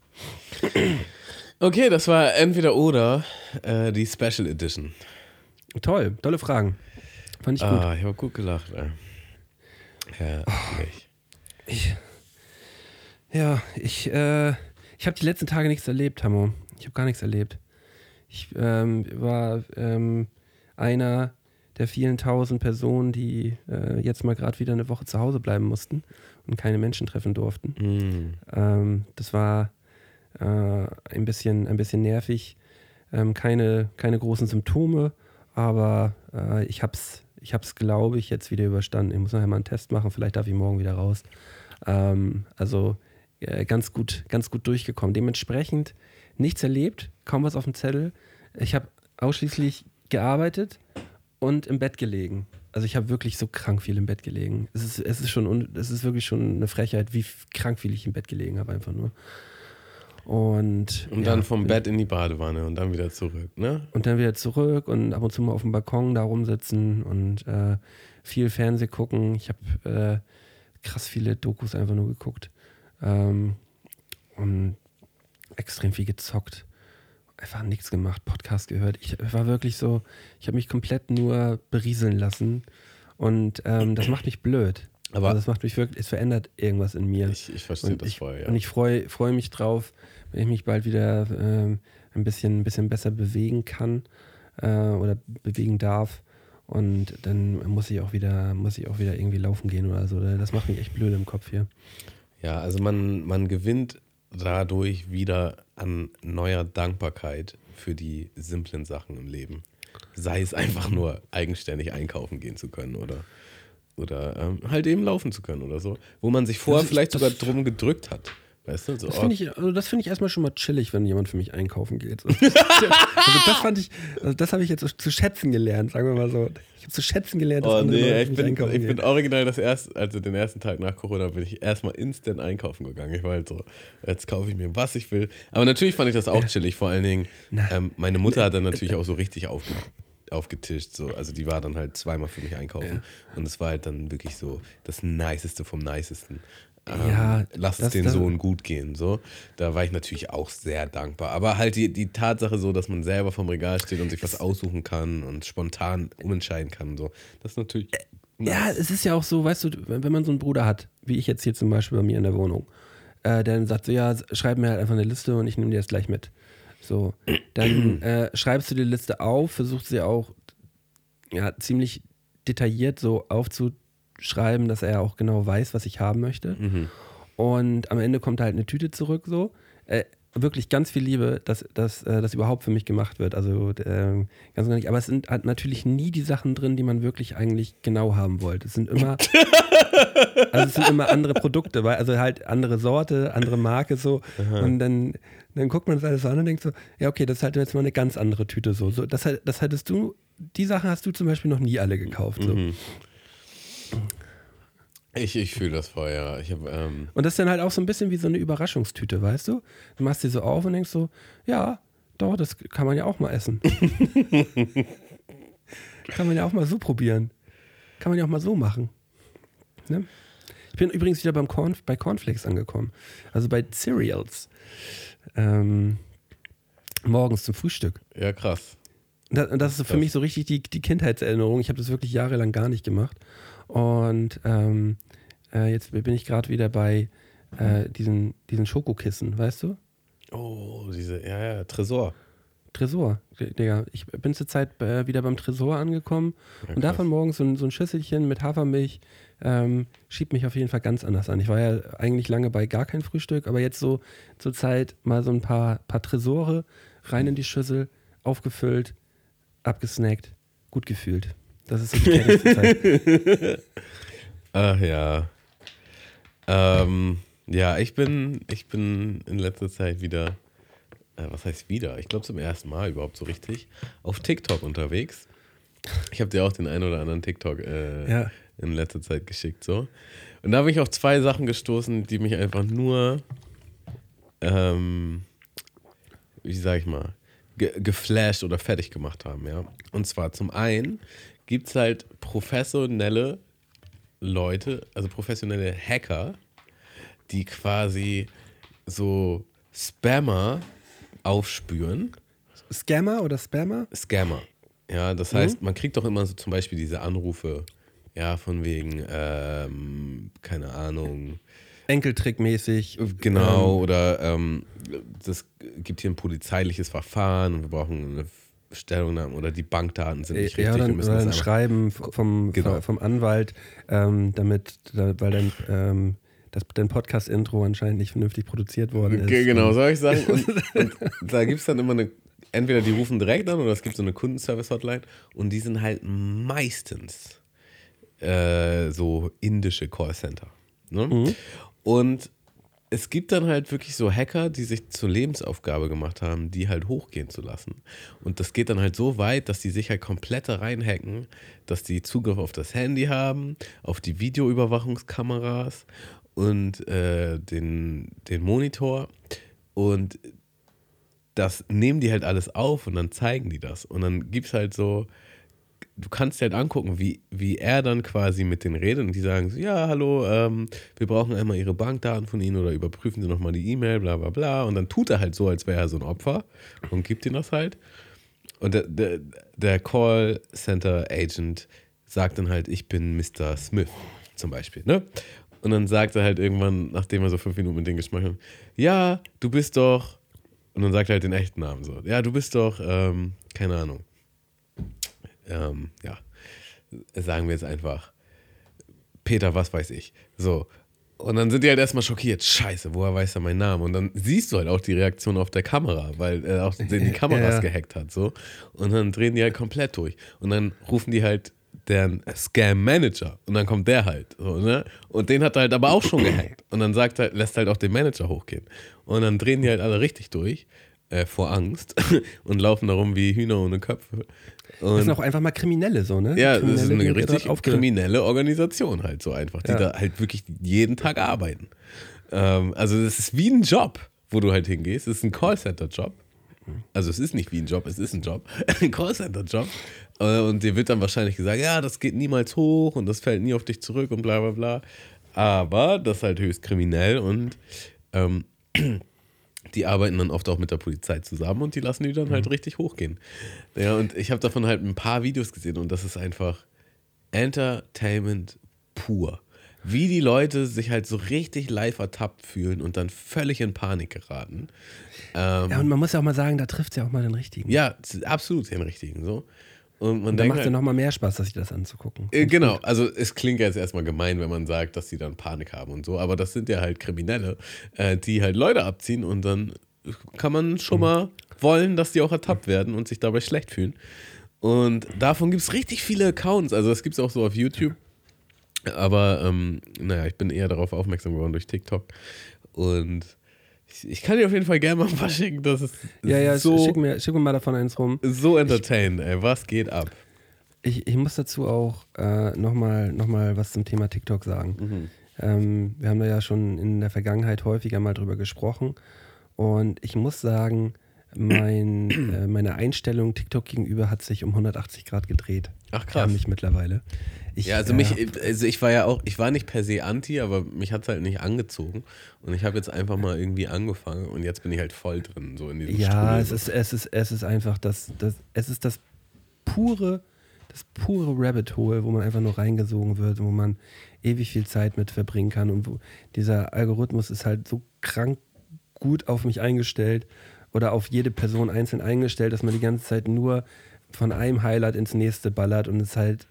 Okay, das war entweder oder äh, die Special Edition. Toll, tolle Fragen. Fand ich gut. Ah, ich habe gut gelacht. Ey. Herrlich. Ich, ja, ich, äh, ich habe die letzten Tage nichts erlebt, Hamo. Ich habe gar nichts erlebt. Ich ähm, war ähm, einer der vielen tausend Personen, die äh, jetzt mal gerade wieder eine Woche zu Hause bleiben mussten und keine Menschen treffen durften. Mm. Ähm, das war äh, ein, bisschen, ein bisschen nervig. Ähm, keine, keine großen Symptome, aber äh, ich habe es, ich hab's, glaube ich, jetzt wieder überstanden. Ich muss nachher mal einen Test machen, vielleicht darf ich morgen wieder raus. Ähm, also äh, ganz, gut, ganz gut durchgekommen. Dementsprechend nichts erlebt, kaum was auf dem Zettel. Ich habe ausschließlich gearbeitet und im Bett gelegen. Also ich habe wirklich so krank viel im Bett gelegen. Es ist, es ist schon, es ist wirklich schon eine Frechheit, wie krank viel ich im Bett gelegen habe einfach nur. Und, Und ja, dann vom bin- Bett in die Badewanne und dann wieder zurück, ne? und dann wieder zurück und ab und zu mal auf dem Balkon da rumsitzen und äh, viel Fernseh gucken. Ich habe äh, krass viele Dokus einfach nur geguckt ähm, und extrem viel gezockt. Einfach nichts gemacht, Podcast gehört. Ich war wirklich so, ich habe mich komplett nur berieseln lassen und ähm, das macht mich blöd. Aber- also das macht mich wirklich, es verändert irgendwas in mir. Ich, ich verstehe Und das ich, voll, ja. Und ich freue freu mich drauf, wenn ich mich bald wieder ähm, ein, bisschen, ein bisschen besser bewegen kann äh, oder bewegen darf. Und dann muss ich auch wieder, muss ich auch wieder irgendwie laufen gehen oder so. Das macht mich echt blöd im Kopf hier. Ja, also man, man gewinnt dadurch wieder an neuer Dankbarkeit für die simplen Sachen im Leben. Sei es einfach nur eigenständig einkaufen gehen zu können oder, oder ähm, halt eben laufen zu können oder so. Wo man sich vorher ist- vielleicht sogar drum gedrückt hat. Weißt du? So, Das oh, finde ich, also das finde ich erstmal schon mal chillig, wenn jemand für mich einkaufen geht. So. also das fand ich, also das habe ich jetzt zu schätzen gelernt, sagen wir mal so. Ich habe zu schätzen gelernt, dass Oh andere nee, Leute ich bin, einkaufen ich gehen. bin original das erste, also den ersten Tag nach Corona bin ich erstmal instant einkaufen gegangen. Ich war halt so, jetzt kaufe ich mir, was ich will. Aber natürlich fand ich das auch chillig, vor allen Dingen, ähm, meine Mutter hat dann natürlich auch so richtig aufge, aufgetischt. So. Also die war dann halt zweimal für mich einkaufen. Und es war halt dann wirklich so das Niceste vom Nicesten. Ähm, Ja, lass es den Sohn gut gehen. So. Da war ich natürlich auch sehr dankbar. Aber halt die, die Tatsache so, dass man selber vom Regal steht und sich was aussuchen kann und spontan umentscheiden kann. So. Das ist natürlich. Ja, es ist ja auch so, weißt du, wenn man so einen Bruder hat, wie ich jetzt hier zum Beispiel bei mir in der Wohnung, äh, der dann sagt so, ja, schreib mir halt einfach eine Liste und ich nehme dir das gleich mit. So, dann äh, schreibst du die Liste auf, versuchst sie auch ja, ziemlich detailliert so aufzuschreiben, dass er auch genau weiß, was ich haben möchte. Und am Ende kommt halt eine Tüte zurück so. Äh, wirklich ganz viel Liebe, dass, dass äh, das überhaupt für mich gemacht wird. Also ähm, ganz gar nicht. Aber es sind halt natürlich nie die Sachen drin, die man wirklich eigentlich genau haben wollte. Es sind immer, also es sind immer andere Produkte, weil, also halt andere Sorte, andere Marke so. Und dann, dann guckt man das alles an und denkt so, ja okay, das ist halt jetzt mal eine ganz andere Tüte so. so das, das hattest du, die Sachen hast du zum Beispiel noch nie alle gekauft. So. Ich, ich fühle das voll, ja. Ich. Ähm, Und das ist dann halt auch so ein bisschen wie so eine Überraschungstüte, weißt du? Du machst die so auf und denkst so, ja, doch, das kann man ja auch mal essen. kann man ja auch mal so probieren. Kann man ja auch mal so machen. Ne? Ich bin übrigens wieder beim Corn, bei Cornflakes angekommen. Also bei Cereals. Ähm, morgens zum Frühstück. ja, krass. Und das, das ist für mich so richtig die, die Kindheitserinnerung. Ich habe das wirklich jahrelang gar nicht gemacht. Und ähm, äh, jetzt bin ich gerade wieder bei äh, diesen, diesen Schokokissen, weißt du? Oh, diese, ja, ja, Tresor. Tresor, Digga. Ich bin zurzeit äh, wieder beim Tresor angekommen Ja, und davon morgens so ein, so ein Schüsselchen mit Hafermilch ähm, schiebt mich auf jeden Fall ganz anders an. Ich war ja eigentlich lange bei gar kein Frühstück, aber jetzt so zur Zeit mal so ein paar, paar Tresore rein in die Schüssel, aufgefüllt, abgesnackt, gut gefühlt. Das ist so die Zeit. Ach ja. Ähm, ja, ich bin, ich bin in letzter Zeit wieder, äh, was heißt wieder? Ich glaube zum ersten Mal überhaupt so richtig, auf TikTok unterwegs. Ich habe dir auch den einen oder anderen TikTok äh, Ja. in letzter Zeit geschickt, so. Und da habe ich auf zwei Sachen gestoßen, die mich einfach nur, ähm, wie sag ich mal, ge geflasht oder fertig gemacht haben, ja. Und zwar zum einen gibt es halt professionelle Leute, also professionelle Hacker, die quasi so Spammer aufspüren. Scammer oder Spammer? Scammer. Ja, das heißt, man kriegt doch immer so zum Beispiel diese Anrufe, ja, von wegen, ähm, keine Ahnung, Enkeltrickmäßig. genau, oder ähm, das gibt hier ein polizeiliches Verfahren und wir brauchen eine Stellungnahme oder die Bankdaten sind nicht richtig. ja, wir müssen oder das ein Schreiben vom, Genau. vom Anwalt, ähm, damit, da, weil dann ähm, das, dein Podcast-Intro anscheinend nicht vernünftig produziert worden ist. Ge- Genau, soll ich sagen? Und, und da gibt es dann immer eine, entweder die rufen direkt an oder es gibt so eine Kundenservice-Hotline und die sind halt meistens äh, so indische Callcenter. Ne? Und es gibt dann halt wirklich so Hacker, die sich zur Lebensaufgabe gemacht haben, die halt hochgehen zu lassen. Und das geht dann halt so weit, dass die sich halt komplett da reinhacken, dass die Zugriff auf das Handy haben, auf die Videoüberwachungskameras und äh, den, den Monitor. Und das nehmen die halt alles auf und dann zeigen die das. Und dann gibt es halt so, du kannst dir halt angucken, wie, wie er dann quasi mit denen redet und die sagen so, ja, hallo, ähm, wir brauchen einmal ihre Bankdaten von ihnen oder überprüfen sie nochmal die E-Mail, bla bla bla. Und dann tut er halt so, als wäre er so ein Opfer und gibt ihnen das halt. Und der, der, der Call Center Agent sagt dann halt, ich bin Mr. Smith zum Beispiel, ne? Und dann sagt er halt irgendwann, nachdem er so fünf Minuten mit denen gesprochen hat, ja, du bist doch, und dann sagt er halt den echten Namen so, ja, du bist doch, ähm, keine Ahnung, ähm, ja, sagen wir jetzt einfach, Peter, was weiß ich. So. Und dann sind die halt erstmal schockiert. Scheiße, woher weiß er meinen Namen? Und dann siehst du halt auch die Reaktion auf der Kamera, weil er auch die Kameras Ja. gehackt hat. So. Und dann drehen die halt komplett durch. Und dann rufen die halt deren Scam-Manager. Und dann kommt der halt. So, ne? Und den hat er halt aber auch schon gehackt. Und dann sagt er, lässt halt auch den Manager hochgehen. Und dann drehen die halt alle richtig durch. Äh, vor Angst und laufen darum wie Hühner ohne Köpfe. Das Und sind auch einfach mal Kriminelle so, ne? ja, das ist eine richtig kriminelle Organisation halt so einfach, die Ja. da halt wirklich jeden Tag arbeiten. Ähm, also das ist wie ein Job, wo du halt hingehst. Das ist ein Callcenter-Job. Also es ist nicht wie ein Job, es ist ein Job, ein Callcenter-Job. Äh, Und dir wird dann wahrscheinlich gesagt, ja, das geht niemals hoch und das fällt nie auf dich zurück und bla bla bla. Aber das ist halt höchst kriminell und ähm, die arbeiten dann oft auch mit der Polizei zusammen und die lassen die dann halt richtig hochgehen. Ja, und ich habe davon halt ein paar Videos gesehen und das ist einfach Entertainment pur. Wie die Leute sich halt so richtig live ertappt fühlen und dann völlig in Panik geraten. Ähm, Ja, und man muss ja auch mal sagen, da trifft es ja auch mal den richtigen. ja, absolut den richtigen so. Und man da denkt macht es ja halt, nochmal mehr Spaß, sich das anzugucken. äh, genau, also es klingt jetzt erstmal gemein, wenn man sagt, dass sie dann Panik haben und so, aber das sind ja halt Kriminelle, äh, die halt Leute abziehen und dann kann man schon mal wollen, dass die auch ertappt werden und sich dabei schlecht fühlen. Und davon gibt es richtig viele Accounts, also das gibt es auch so auf YouTube. Aber ähm, naja, ich bin eher darauf aufmerksam geworden durch TikTok. Und ich, ich kann dir auf jeden Fall gerne mal ein paar schicken, das ist Ja, ja, so, schick, mir, schick mir mal davon eins rum. so entertained, ey. Was geht ab? Ich, ich muss dazu auch äh, nochmal noch mal was zum Thema TikTok sagen. Ähm, wir haben da ja schon in der Vergangenheit häufiger mal drüber gesprochen. Und ich muss sagen, mein, äh, meine Einstellung TikTok gegenüber hat sich um 180 Grad gedreht. Ach, krass. Mich mittlerweile. Ich, Ja, also mich, also ich war ja auch, ich war nicht per se anti, aber mich hat es halt nicht angezogen. Und ich habe jetzt einfach mal irgendwie angefangen und jetzt bin ich halt voll drin, so in diesem Ja, Strudel. es ist, es ist, es ist einfach das, das, es ist das pure, das pure Rabbit Hole, wo man einfach nur reingesogen wird, wo man ewig viel Zeit mit verbringen kann und wo dieser Algorithmus ist halt so krank gut auf mich eingestellt oder auf jede Person einzeln eingestellt, dass man die ganze Zeit nur von einem Highlight ins nächste ballert und es halt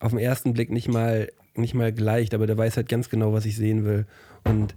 auf den ersten Blick nicht mal, nicht mal gleicht, aber der weiß halt ganz genau, was ich sehen will. Und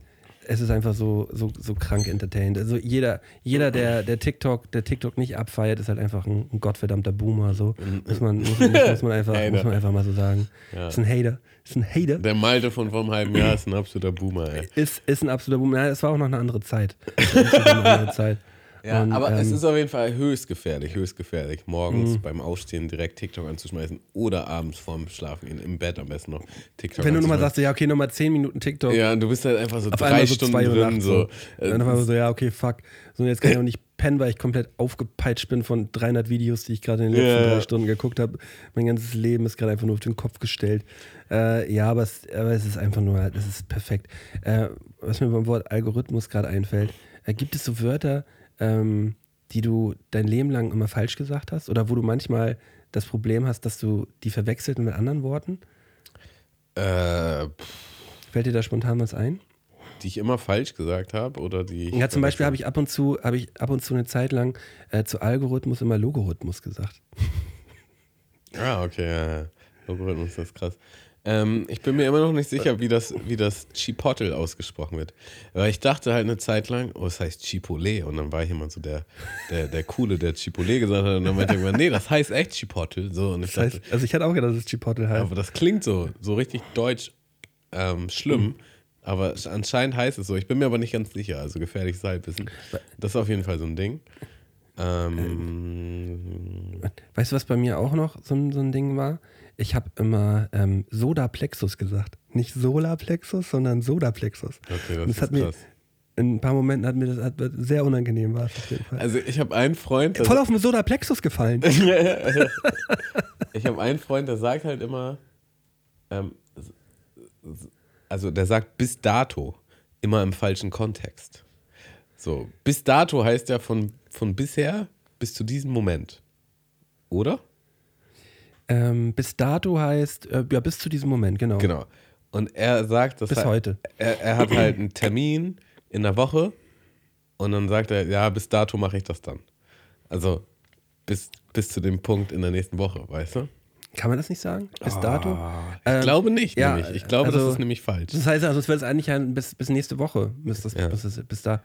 es ist einfach so, so, so krank entertained. Also jeder, jeder der, der TikTok, der TikTok nicht abfeiert, ist halt einfach ein, ein gottverdammter Boomer. So. Muss, man, muss, muss, man einfach, Hater. muss man einfach mal so sagen. Ja. Ist ein Hater. Ist ein Hater. Der Malte von vor einem halben Jahr ist ein absoluter Boomer, ey. Ist, ist ein absoluter Boomer. Ja, es war auch noch eine andere Zeit. Es war noch eine andere Zeit. Ja, Und, aber es ähm, ist auf jeden Fall höchst gefährlich, höchst gefährlich, morgens beim Aufstehen direkt TikTok anzuschmeißen oder abends vorm Schlafen gehen, im Bett am besten noch TikTok Wenn du nochmal sagst, ja, okay, nochmal 10 Minuten TikTok. Ja, und du bist halt einfach so auf drei so Stunden 2 Uhr drin, so. so. Dann einmal so, ja, okay, fuck. So, und jetzt kann ich auch nicht pennen, weil ich komplett aufgepeitscht bin von 300 Videos, die ich gerade in den letzten Ja. drei Stunden geguckt habe. Mein ganzes Leben ist gerade einfach nur auf den Kopf gestellt. Äh, ja, aber es, aber es ist einfach nur, das ist perfekt. Äh, was mir beim Wort Algorithmus gerade einfällt, äh, gibt es so Wörter, ähm, die du dein Leben lang immer falsch gesagt hast? Oder wo du manchmal das Problem hast, dass du die verwechselt mit anderen Worten? Äh, Fällt dir da spontan was ein? die ich immer falsch gesagt habe oder die ich Ja, zum Beispiel habe ich ab und zu, habe ich ab und zu eine Zeit lang äh, zu Algorithmus immer Logorithmus gesagt. Ah, okay, ja. Logarithmus, das ist krass. Ähm, ich bin mir immer noch nicht sicher, wie das, wie das Chipotle ausgesprochen wird. Weil ich dachte halt eine Zeit lang, oh, es heißt Chipotle. Und dann war jemand so der, der, der Coole, der Chipotle gesagt hat. Und dann meinte irgendwann, nee, das heißt echt Chipotle. So, und ich Das dachte, heißt, also ich hatte auch gedacht, dass es Chipotle heißt. aber das klingt so, so richtig deutsch ähm, schlimm. Aber es- anscheinend heißt es so. Ich bin mir aber nicht ganz sicher. Also gefährliches Halbwissen. Das ist auf jeden Fall so ein Ding. Ähm, Weißt du, was bei mir auch noch so so ein Ding war? Ich habe immer ähm, Sodaplexus gesagt. Nicht Solarplexus, sondern Sodaplexus. okay, das ist hat mir krass. in ein paar Momenten hat mir das hat, sehr unangenehm war auf jeden Fall. Also ich habe einen Freund, Voll auf den Sodaplexus gefallen. Ich habe einen Freund, der sagt halt immer, ähm, also der sagt bis dato immer im falschen Kontext. So, bis dato heißt ja von, von bisher bis zu diesem Moment. Oder? Ähm, bis dato heißt, äh, ja, bis zu diesem Moment, genau. Genau. Und er sagt, dass Bis er, heute. Er, er hat halt einen Termin in der Woche und dann sagt er, ja, bis dato mache ich das dann. Also bis, bis zu dem Punkt in der nächsten Woche, weißt du? Kann man das nicht sagen? Bis dato? Ich Ähm, glaube nicht, ja, nämlich. Ich glaube, also- das ist nämlich falsch. Das heißt also, es wird es eigentlich ein, bis, bis nächste Woche. Bis, das, Ja. bis, das, bis da.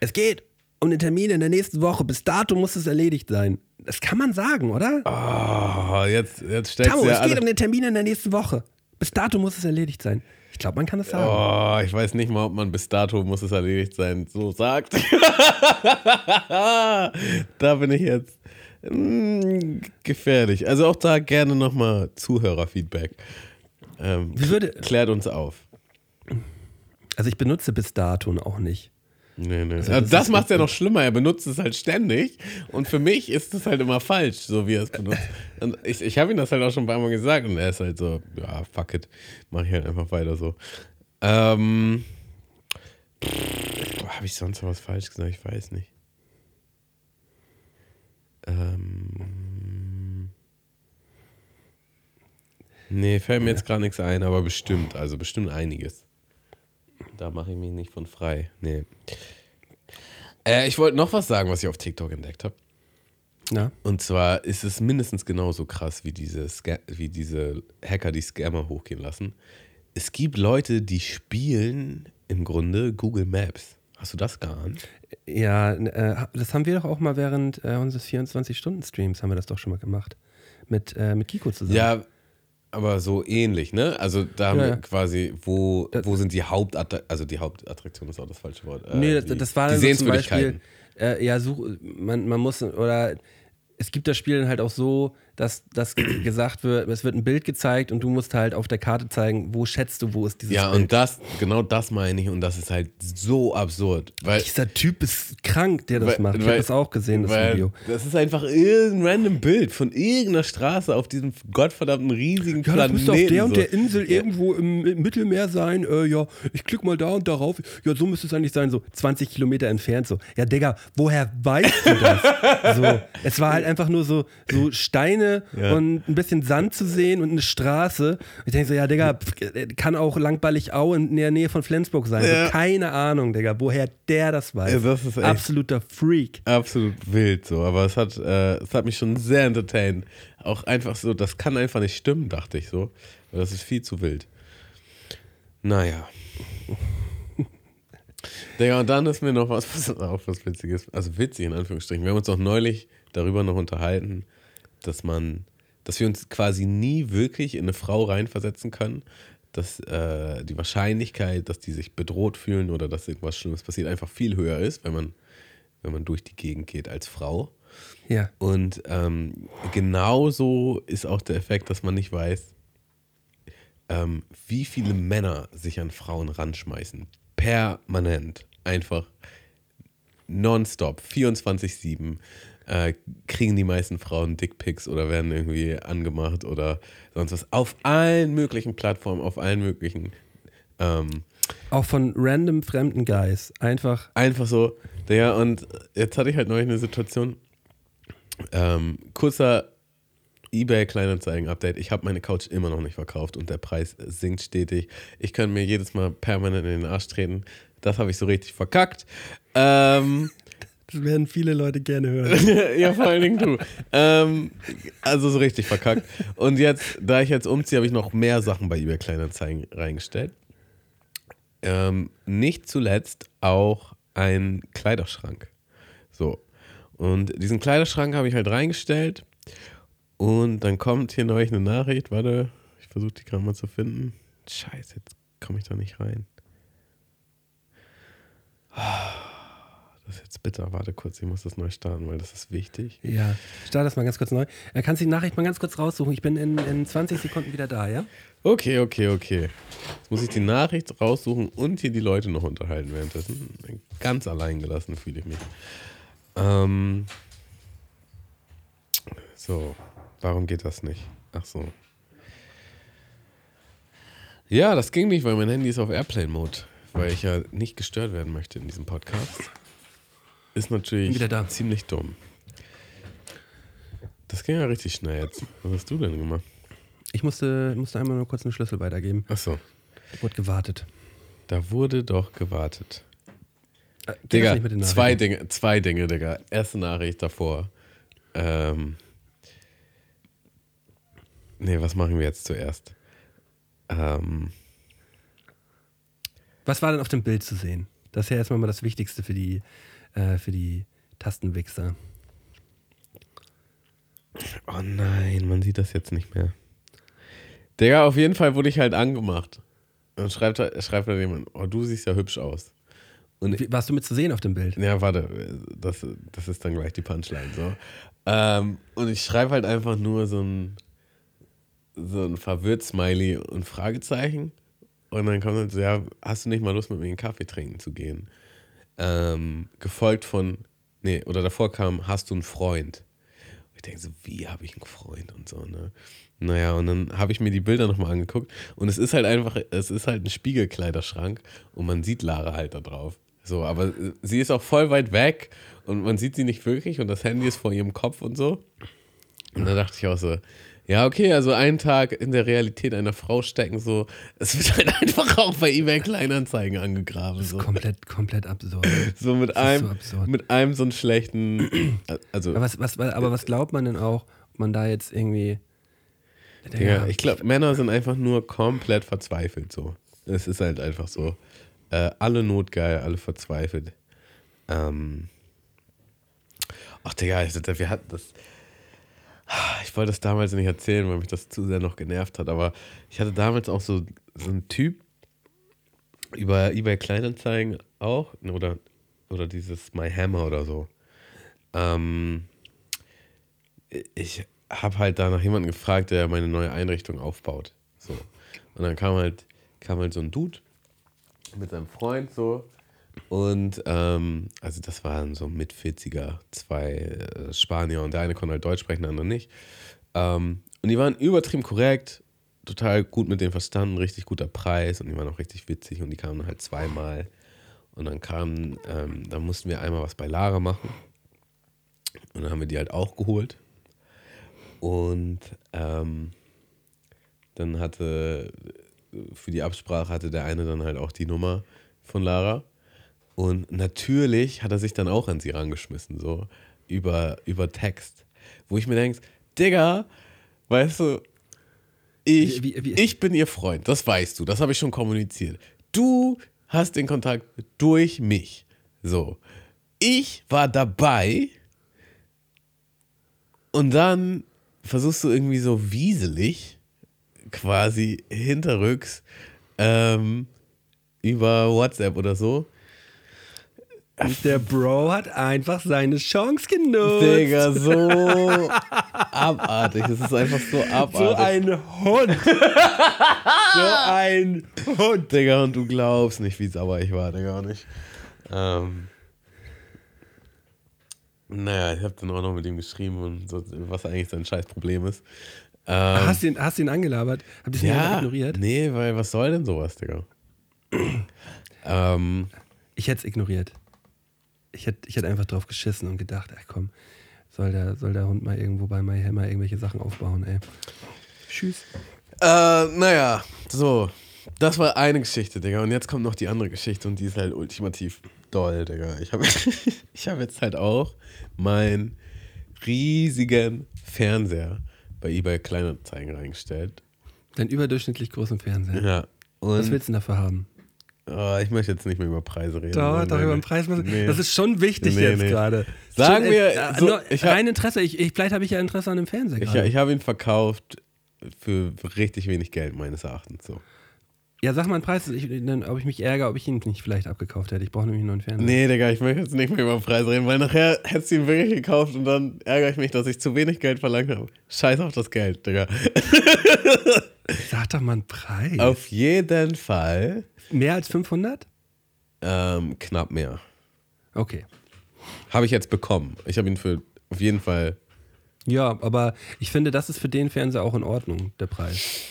Es geht um den Termin in der nächsten Woche. Bis dato muss es erledigt sein. Das kann man sagen, oder? Oh, jetzt, jetzt stellst Tamo, du ja es geht um den Termin in der nächsten Woche. Bis dato muss es erledigt sein. Ich glaube, man kann es sagen. Oh, ich weiß nicht mal, ob man bis dato muss es erledigt sein, so sagt. da bin ich jetzt mm, gefährlich. Also auch da gerne nochmal Zuhörerfeedback. Ähm, würde- klärt uns auf. Also ich benutze bis dato auch nicht. Nee, nee. Also das das macht es ja noch schlimmer. Er benutzt es halt ständig. Und für mich ist es halt immer falsch, so wie er es benutzt. Und ich, ich habe ihm das halt auch schon ein paar Mal gesagt. Und er ist halt so, ja, fuck it. Mach ich halt einfach weiter so. Ähm. Habe ich sonst noch was falsch gesagt? Ich weiß nicht. Ähm. Nee, fällt mir jetzt gerade nichts ein, aber bestimmt. Also bestimmt einiges. Da mache ich mich nicht von frei. Nee. Äh, ich wollte noch was sagen, was ich auf TikTok entdeckt habe. Na? Und zwar ist es mindestens genauso krass wie diese, Sca wie diese Hacker, die Scammer hochgehen lassen. Es gibt Leute, die spielen im Grunde Google Maps. Hast du das geahnt? Ja, äh, das haben wir doch auch mal während äh, unseres 24-Stunden-Streams haben wir das doch schon mal gemacht. Mit, äh, mit Kiko zusammen. Ja, aber so ähnlich, ne? Also da haben Ja, wir quasi, wo, wo sind die Hauptattraktionen, also die Hauptattraktion ist auch das falsche Wort. Äh, Nee, das, die, das war die dann so Sehenswürdigkeiten. Beispiel, äh, ja, such, man, man muss, oder es gibt das Spiel dann halt auch so, dass, dass gesagt wird, es wird ein Bild gezeigt und du musst halt auf der Karte zeigen, wo schätzt du, wo ist dieses Ja, Bild. und das, genau das meine ich und das ist halt so absurd. Weil, Dieser Typ ist krank, der das Weil- macht. Ich habe das auch gesehen, das Video. Das ist einfach irgendein random Bild von irgendeiner Straße auf diesem gottverdammten riesigen Ja, das Planeten. müsste auf der und so. der Insel irgendwo im, im Mittelmeer sein. Äh, ja, ich klick mal da und darauf. Ja, so müsste es eigentlich sein, so 20 Kilometer entfernt. So, ja, Digga, woher weißt du das? so, es war halt einfach nur so, so Steine Ja. und ein bisschen Sand zu sehen und eine Straße. Ich denke so, ja, Digga, pff, kann auch Langballig-Au in der Nähe von Flensburg sein. Ja. So, keine Ahnung, Digga, woher der das weiß. Ja, das ist echt- Absoluter Freak. Absolut wild so, aber es hat, äh, es hat mich schon sehr entertained. Auch einfach so, das kann einfach nicht stimmen, dachte ich so. Das ist viel zu wild. Naja. Digga, und dann ist mir noch was, was auch was Witziges, also witzig in Anführungsstrichen. Wir haben uns auch neulich darüber noch unterhalten, dass man, dass wir uns quasi nie wirklich in eine Frau reinversetzen können, dass äh, die Wahrscheinlichkeit, dass die sich bedroht fühlen oder dass irgendwas Schlimmes passiert, einfach viel höher ist, wenn man, wenn man durch die Gegend geht als Frau. Ja. Und ähm, genauso ist auch der Effekt, dass man nicht weiß, ähm, wie viele Männer sich an Frauen ranschmeißen. Permanent. Einfach nonstop, 24-7. Äh, kriegen die meisten Frauen Dickpics oder werden irgendwie angemacht oder sonst was. Auf allen möglichen Plattformen, auf allen möglichen. Ähm, Auch von random fremden Guys. Einfach. Einfach so. Ja, und jetzt hatte ich halt neulich eine Situation. Ähm, kurzer eBay Kleinanzeigen-Update. Ich habe meine Couch immer noch nicht verkauft und der Preis sinkt stetig. Ich kann mir jedes Mal permanent in den Arsch treten. Das habe ich so richtig verkackt. Ähm, Das werden viele Leute gerne hören. ja, vor allen Dingen du. Ähm, also so richtig verkackt. Und jetzt, da ich jetzt umziehe, habe ich noch mehr Sachen bei eBay Kleinanzeigen reingestellt. Ähm, nicht zuletzt auch ein Kleiderschrank. So. Und diesen Kleiderschrank habe ich halt reingestellt. Und dann kommt hier neulich eine Nachricht. Warte, ich versuche die gerade mal zu finden. Scheiße, jetzt komme ich da nicht rein. Das ist jetzt bitter. Warte kurz, ich muss das neu starten, weil das ist wichtig. Ja, starte das mal ganz kurz neu. Äh, kannst du die Nachricht mal ganz kurz raussuchen? Ich bin in, in 20 Sekunden wieder da, ja? Okay, okay, okay. Jetzt muss ich die Nachricht raussuchen und hier die Leute noch unterhalten währenddessen. Ganz allein gelassen fühle ich mich. Ähm, so, warum geht das nicht? Ach so. Ja, das ging nicht, weil mein Handy ist auf Airplane-Mode, weil ich ja nicht gestört werden möchte in diesem Podcast. Ist natürlich da. ziemlich dumm. Das ging ja richtig schnell jetzt. Was hast du denn gemacht? Ich musste, musste einmal nur kurz einen Schlüssel weitergeben. Ach so. Wurde gewartet. Da wurde doch gewartet. Äh, Digga, zwei? Dinge, zwei Dinge, Digga. Erste Nachricht davor. Ähm, nee, was machen wir jetzt zuerst? Ähm, Was war denn auf dem Bild zu sehen? Das ist ja erstmal mal das Wichtigste für die, äh, für die Tastenwichser. oh nein, man sieht das jetzt nicht mehr. Digga, auf jeden Fall wurde ich halt angemacht. Und schreibt, da- schreibt da jemand, oh, du siehst ja hübsch aus. Und Wie, warst du mit zu sehen auf dem Bild? Ja, warte, das, das ist dann gleich die Punchline. So. Ähm, und ich schreibe halt einfach nur so ein, so ein verwirrt Smiley und Fragezeichen. Und dann kommt so, ja, hast du nicht mal Lust, mit mir einen Kaffee trinken zu gehen? ähm, gefolgt von, nee, oder davor kam, hast du einen Freund? Ich denke so, wie habe ich einen Freund und so, ne? Naja, und dann habe ich mir die Bilder nochmal angeguckt und es ist halt einfach, es ist halt ein Spiegelkleiderschrank und man sieht Lara halt da drauf. So, aber sie ist auch voll weit weg und man sieht sie nicht wirklich und das Handy ist vor ihrem Kopf und so. Und da dachte ich auch so, ja, okay, also einen Tag in der Realität einer Frau stecken, so, es wird halt einfach auch bei eBay Kleinanzeigen angegraben. So, Komplett, komplett absurd. so mit Das ist einem, so mit einem so einen schlechten, also, Aber was, was, aber was glaubt man denn auch, ob man da jetzt irgendwie. Digga, ich glaube, Männer sind einfach nur komplett verzweifelt so. Es ist halt einfach so. Äh, alle notgeil, alle verzweifelt. Ähm. Ach, Digga, ich, wir hatten das. Ich wollte das damals nicht erzählen, weil mich das zu sehr noch genervt hat, aber ich hatte damals auch so, so einen Typ über eBay Kleinanzeigen auch, oder, oder dieses My Hammer oder so. Ähm, ich habe halt da nach jemandem gefragt, der meine neue Einrichtung aufbaut. So. Und dann kam halt, kam halt so ein Dude mit seinem Freund so. Und ähm, also das waren so mit 40er, zwei äh, Spanier und der eine konnte halt Deutsch sprechen, der andere nicht. Ähm, und die waren übertrieben korrekt, total gut mit dem verstanden, richtig guter Preis und die waren auch richtig witzig und die kamen halt zweimal. Und dann kamen, ähm, dann mussten wir einmal was bei Lara machen. Und dann haben wir die halt auch geholt. Und ähm, dann hatte für die Absprache hatte der eine dann halt auch die Nummer von Lara. Und natürlich hat er sich dann auch an sie rangeschmissen, so über, über Text. Wo ich mir denke, Digga, weißt du, ich, Wie- wie- ich bin ihr Freund, das weißt du, das habe ich schon kommuniziert. Du hast den Kontakt durch mich. So. Ich war dabei und dann versuchst du irgendwie so wieselig, quasi hinterrücks, ähm, über WhatsApp oder so. Der Bro hat einfach seine Chance genutzt. Digga, so abartig. Es ist einfach so abartig. So ein Hund. so ein Hund. Digga, und du glaubst nicht, wie sauer ich war, Digga, auch nicht. Ähm, naja, ich habe dann auch noch mit ihm geschrieben und so, was eigentlich sein scheiß Problem ist. Ähm, Hast du ihn, hast du ihn angelabert? Hab ich ihn ja, ignoriert? nee, weil was soll denn sowas, Digga? ähm, Ich hätte es ignoriert. Ich hätte ich hätt einfach drauf geschissen und gedacht, ach komm, soll der, soll der Hund mal irgendwo bei My Hammer irgendwelche Sachen aufbauen, ey. Tschüss. Äh, naja, so. Das war eine Geschichte, Digga. Und jetzt kommt noch die andere Geschichte und die ist halt ultimativ doll, Digga. Ich habe ich hab jetzt halt auch meinen riesigen Fernseher bei eBay Kleinanzeigen reingestellt. Deinen überdurchschnittlich großen Fernseher. Ja. Was Und willst du denn dafür haben? Oh, ich möchte jetzt nicht mehr über Preise reden. Doch, Nein, doch, nein, über den Preis. Nee. Das ist schon wichtig Nee, jetzt nee. gerade. Sagen Schon, wir, äh, so, nur ich hab- rein Interesse. Ich, ich, vielleicht habe ich ja Interesse an dem Fernseher Ich, ich habe ihn verkauft für richtig wenig Geld, meines Erachtens. So. Ja, sag mal einen Preis, ich, dann, ob ich mich ärgere, ob ich ihn nicht vielleicht abgekauft hätte. Ich brauche nämlich einen neuen Fernseher. Nee, Digga, ich möchte jetzt nicht mehr über Preis reden, weil nachher hättest du ihn wirklich gekauft und dann ärgere ich mich, dass ich zu wenig Geld verlangt habe. Scheiß auf das Geld, Digga. Sag doch mal einen Preis. Auf jeden Fall Mehr als 500? ähm, knapp mehr. Okay. Habe ich jetzt bekommen. Ich habe ihn für auf jeden Fall. Ja, aber ich finde, das ist für den Fernseher auch in Ordnung, der Preis.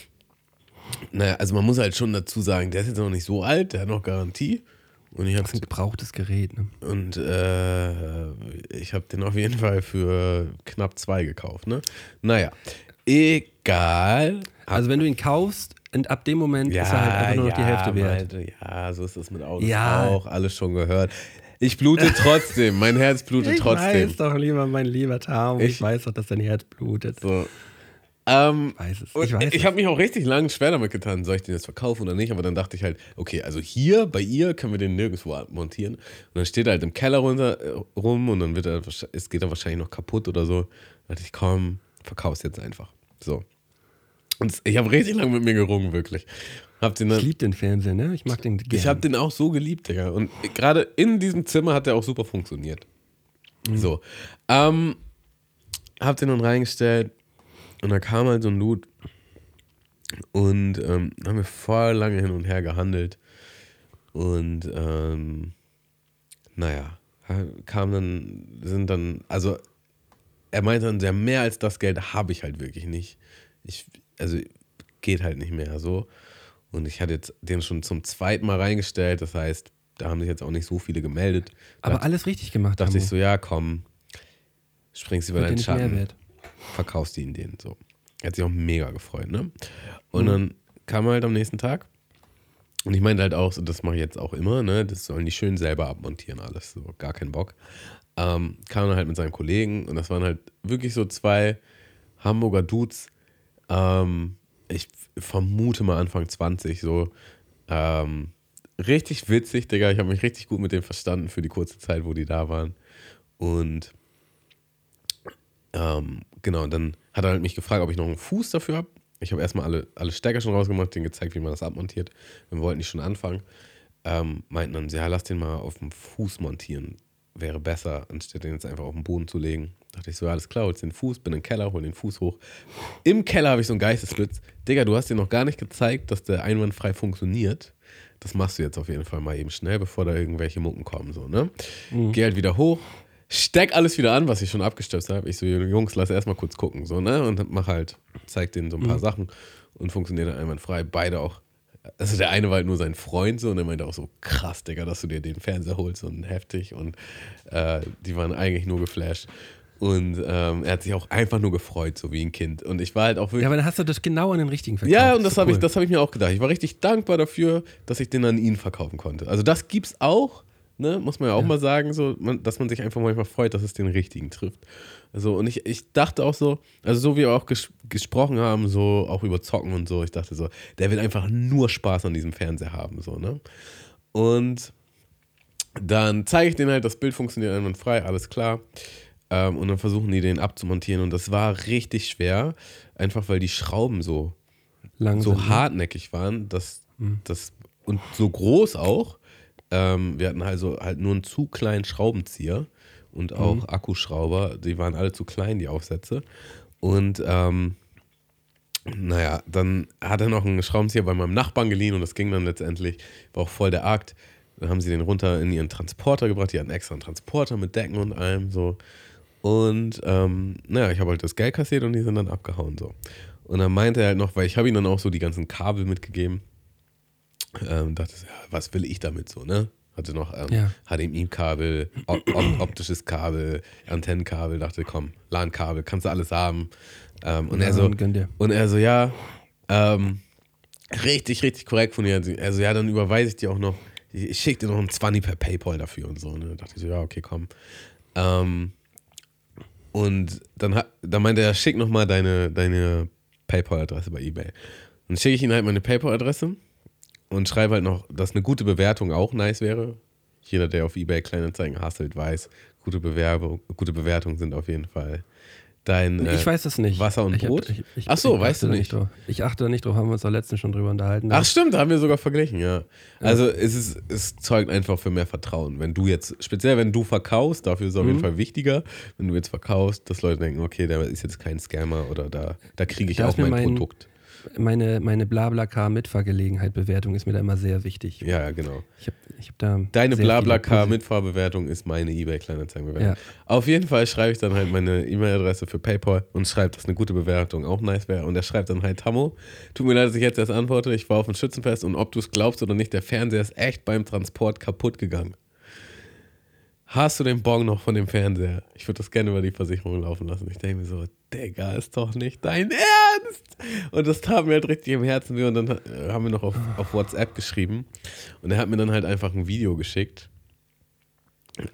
Naja, also man muss halt schon dazu sagen, der ist jetzt noch nicht so alt, der hat noch Garantie. Und ich habe Das ist ein gebrauchtes Gerät, ne? und äh, ich habe den auf jeden Fall für knapp zwei gekauft, ne? Naja, egal. Also wenn du ihn kaufst und ab dem Moment ist er halt einfach nur noch die Hälfte wert. Malte, ja, so ist es mit Autos Ja. auch, alles schon gehört. Ich blute trotzdem, mein Herz blutet Ich trotzdem. weiß doch, lieber mein lieber Tam, ich, Ich- weiß doch, dass dein Herz blutet. So. Ähm, Ich weiß es. Ich weiß ich habe mich auch richtig lang schwer damit getan, soll ich den jetzt verkaufen oder nicht, aber dann dachte ich halt, okay, also hier bei ihr können wir den nirgendwo montieren. Und dann steht er halt im Keller runter, äh, rum und dann wird er, es geht er wahrscheinlich noch kaputt oder so. Da dachte ich, komm, verkauf's jetzt einfach. So. Und ich habe richtig lang mit mir gerungen, wirklich. Hab den dann, Ich liebe den Fernseher, ne? Ich mag den gerne. ich habe den auch so geliebt, Digga. Und gerade in diesem Zimmer hat der auch super funktioniert. So. Ähm, hab den dann reingestellt und da kam halt so ein Dude und ähm, haben wir voll lange hin und her gehandelt. Und ähm, naja, kam dann, sind dann, also er meinte dann, ja, mehr als das Geld habe ich halt wirklich nicht. Ich, also geht halt nicht mehr so. Und ich hatte jetzt den schon zum zweiten Mal reingestellt, das heißt, da haben sich jetzt auch nicht so viele gemeldet. Aber dachte, alles richtig gemacht. dachte ich so, ja, komm, springst über deinen Schatten, verkaufst ihn denen so. Er hat sich auch mega gefreut, ne? Und Mhm. dann kam er halt am nächsten Tag. Und ich meinte halt auch, das mache ich jetzt auch immer, ne? Das sollen die schön selber abmontieren, alles. So, gar keinen Bock. Ähm, kam dann halt mit seinen Kollegen und das waren halt wirklich so zwei Hamburger Dudes. Ähm, ich vermute mal Anfang 20, so. Ähm, richtig witzig, Digga. Ich habe mich richtig gut mit denen verstanden für die kurze Zeit, wo die da waren. Und ähm, genau, dann hat er halt mich gefragt, ob ich noch einen Fuß dafür habe. Ich habe erstmal alle, alle Stecker schon rausgemacht, denen gezeigt, wie man das abmontiert. Wir wollten nicht schon anfangen. Ähm, meinten dann, ja, lass den mal auf dem Fuß montieren. Wäre besser, anstatt den jetzt einfach auf den Boden zu legen. Dachte ich so, ja, alles klar, holst den Fuß, bin im Keller, hol den Fuß hoch. Im Keller habe ich so einen Geistesblitz. Digga, du hast dir noch gar nicht gezeigt, dass der einwandfrei funktioniert. Das machst du jetzt auf jeden Fall mal eben schnell, bevor da irgendwelche Mucken kommen, so, ne? Geh halt wieder hoch, steck alles wieder an, was ich schon abgestöpft habe. Ich so, Jungs, lass erstmal kurz gucken, so, ne? Und mach halt, zeig denen so ein paar Sachen und funktioniert dann einwandfrei. Beide auch. Also der eine war halt nur sein Freund so und der meinte auch so, krass, Digga, dass du dir den Fernseher holst und heftig und äh, die waren eigentlich nur geflasht. Und ähm, er hat sich auch einfach nur gefreut, so wie ein Kind. Und ich war halt auch wirklich. Ja, aber dann hast du das genau an den richtigen verkauft. Ja, und das doch habe ich, cool. das hab ich mir auch gedacht. Ich war richtig dankbar dafür, dass ich den an ihn verkaufen konnte. Also das gibt's auch, ne? muss man ja auch mal sagen, so, man, dass man sich einfach manchmal freut, dass es den richtigen trifft. Also, und ich, ich dachte auch so, also so wie wir auch ges gesprochen haben, so auch über Zocken und so, ich dachte so, der will einfach nur Spaß an diesem Fernseher haben, so, ne? Und dann zeige ich denen halt, das Bild funktioniert einwandfrei, alles klar. Ähm, und dann versuchen die den abzumontieren und das war richtig schwer, einfach weil die Schrauben so Lang so hartnäckig waren, dass das und so groß auch. Ähm, wir hatten also halt nur einen zu kleinen Schraubenzieher und auch Akkuschrauber. Die waren alle zu klein, die Aufsätze. Und ähm, naja, dann hat er noch einen Schraubenzieher bei meinem Nachbarn geliehen und das ging dann letztendlich. War auch voll der Akt. Dann haben sie den runter in ihren Transporter gebracht. Die hatten extra einen Transporter mit Decken und allem so. Und ähm, naja, ich habe halt das Geld kassiert und die sind dann abgehauen so. Und dann meinte er halt noch, weil ich habe ihm dann auch so die ganzen Kabel mitgegeben. Ähm, dachte ja, was will ich damit so, ne? Hatte noch ähm, Ja. HDMI-Kabel, op op optisches Kabel, Antennenkabel, dachte, komm, LAN-Kabel, kannst du alles haben. Ähm, und Ja, er so, und er so, ja, ähm, richtig, richtig korrekt von dir. Also, ja, dann überweise ich dir auch noch, ich, schicke dir noch einen 20 per PayPal dafür und so. Ne? Da dachte ich so, ja, okay, komm. Ähm, und dann, dann meinte er, schick noch mal deine, deine PayPal-Adresse bei eBay. Und schicke ich ihm halt meine PayPal-Adresse und schreibe halt noch, dass eine gute Bewertung auch nice wäre. Jeder, der auf eBay Kleinanzeigen hasselt, weiß, gute, Bewerbung, gute Bewertungen sind auf jeden Fall dein äh, Ich weiß es nicht. Wasser und ich Brot. ich, ich, Ach so, ich weißt du da nicht. drauf. Ich achte da nicht drauf, haben wir uns da letztens schon drüber unterhalten. Ach stimmt, da haben wir sogar verglichen, ja. Also es ist, es zeugt einfach für mehr Vertrauen. Wenn du jetzt, speziell wenn du verkaufst, dafür ist es auf Mhm. jeden Fall wichtiger, wenn du jetzt verkaufst, dass Leute denken, okay, der ist jetzt kein Scammer oder da, da kriege ich Da auch mein, mein- Produkt. Meine, meine Blablacar-Mitfahrgelegenheit-Bewertung ist mir da immer sehr wichtig. Ja, genau. Ich habe ich hab da Deine sehr viele Blablacar Posi- Mitfahrbewertung ist meine eBay Kleinanzeigenbewertung. Ja. Auf jeden Fall schreibe ich dann halt meine E-Mail-Adresse für PayPal und schreibe, dass eine gute Bewertung auch nice wäre. Und er schreibt dann halt, Tammo, tut mir leid, dass ich jetzt erst antworte. Ich war auf dem Schützenfest und ob du es glaubst oder nicht, der Fernseher ist echt beim Transport kaputt gegangen. Hast du den Bon noch von dem Fernseher? Ich würde das gerne über die Versicherung laufen lassen. Ich denke mir so, Digga, ist doch nicht dein Ernst. Und das tat mir halt richtig im Herzen weh. Und dann äh, haben wir noch auf, auf WhatsApp geschrieben. Und er hat mir dann halt einfach ein Video geschickt.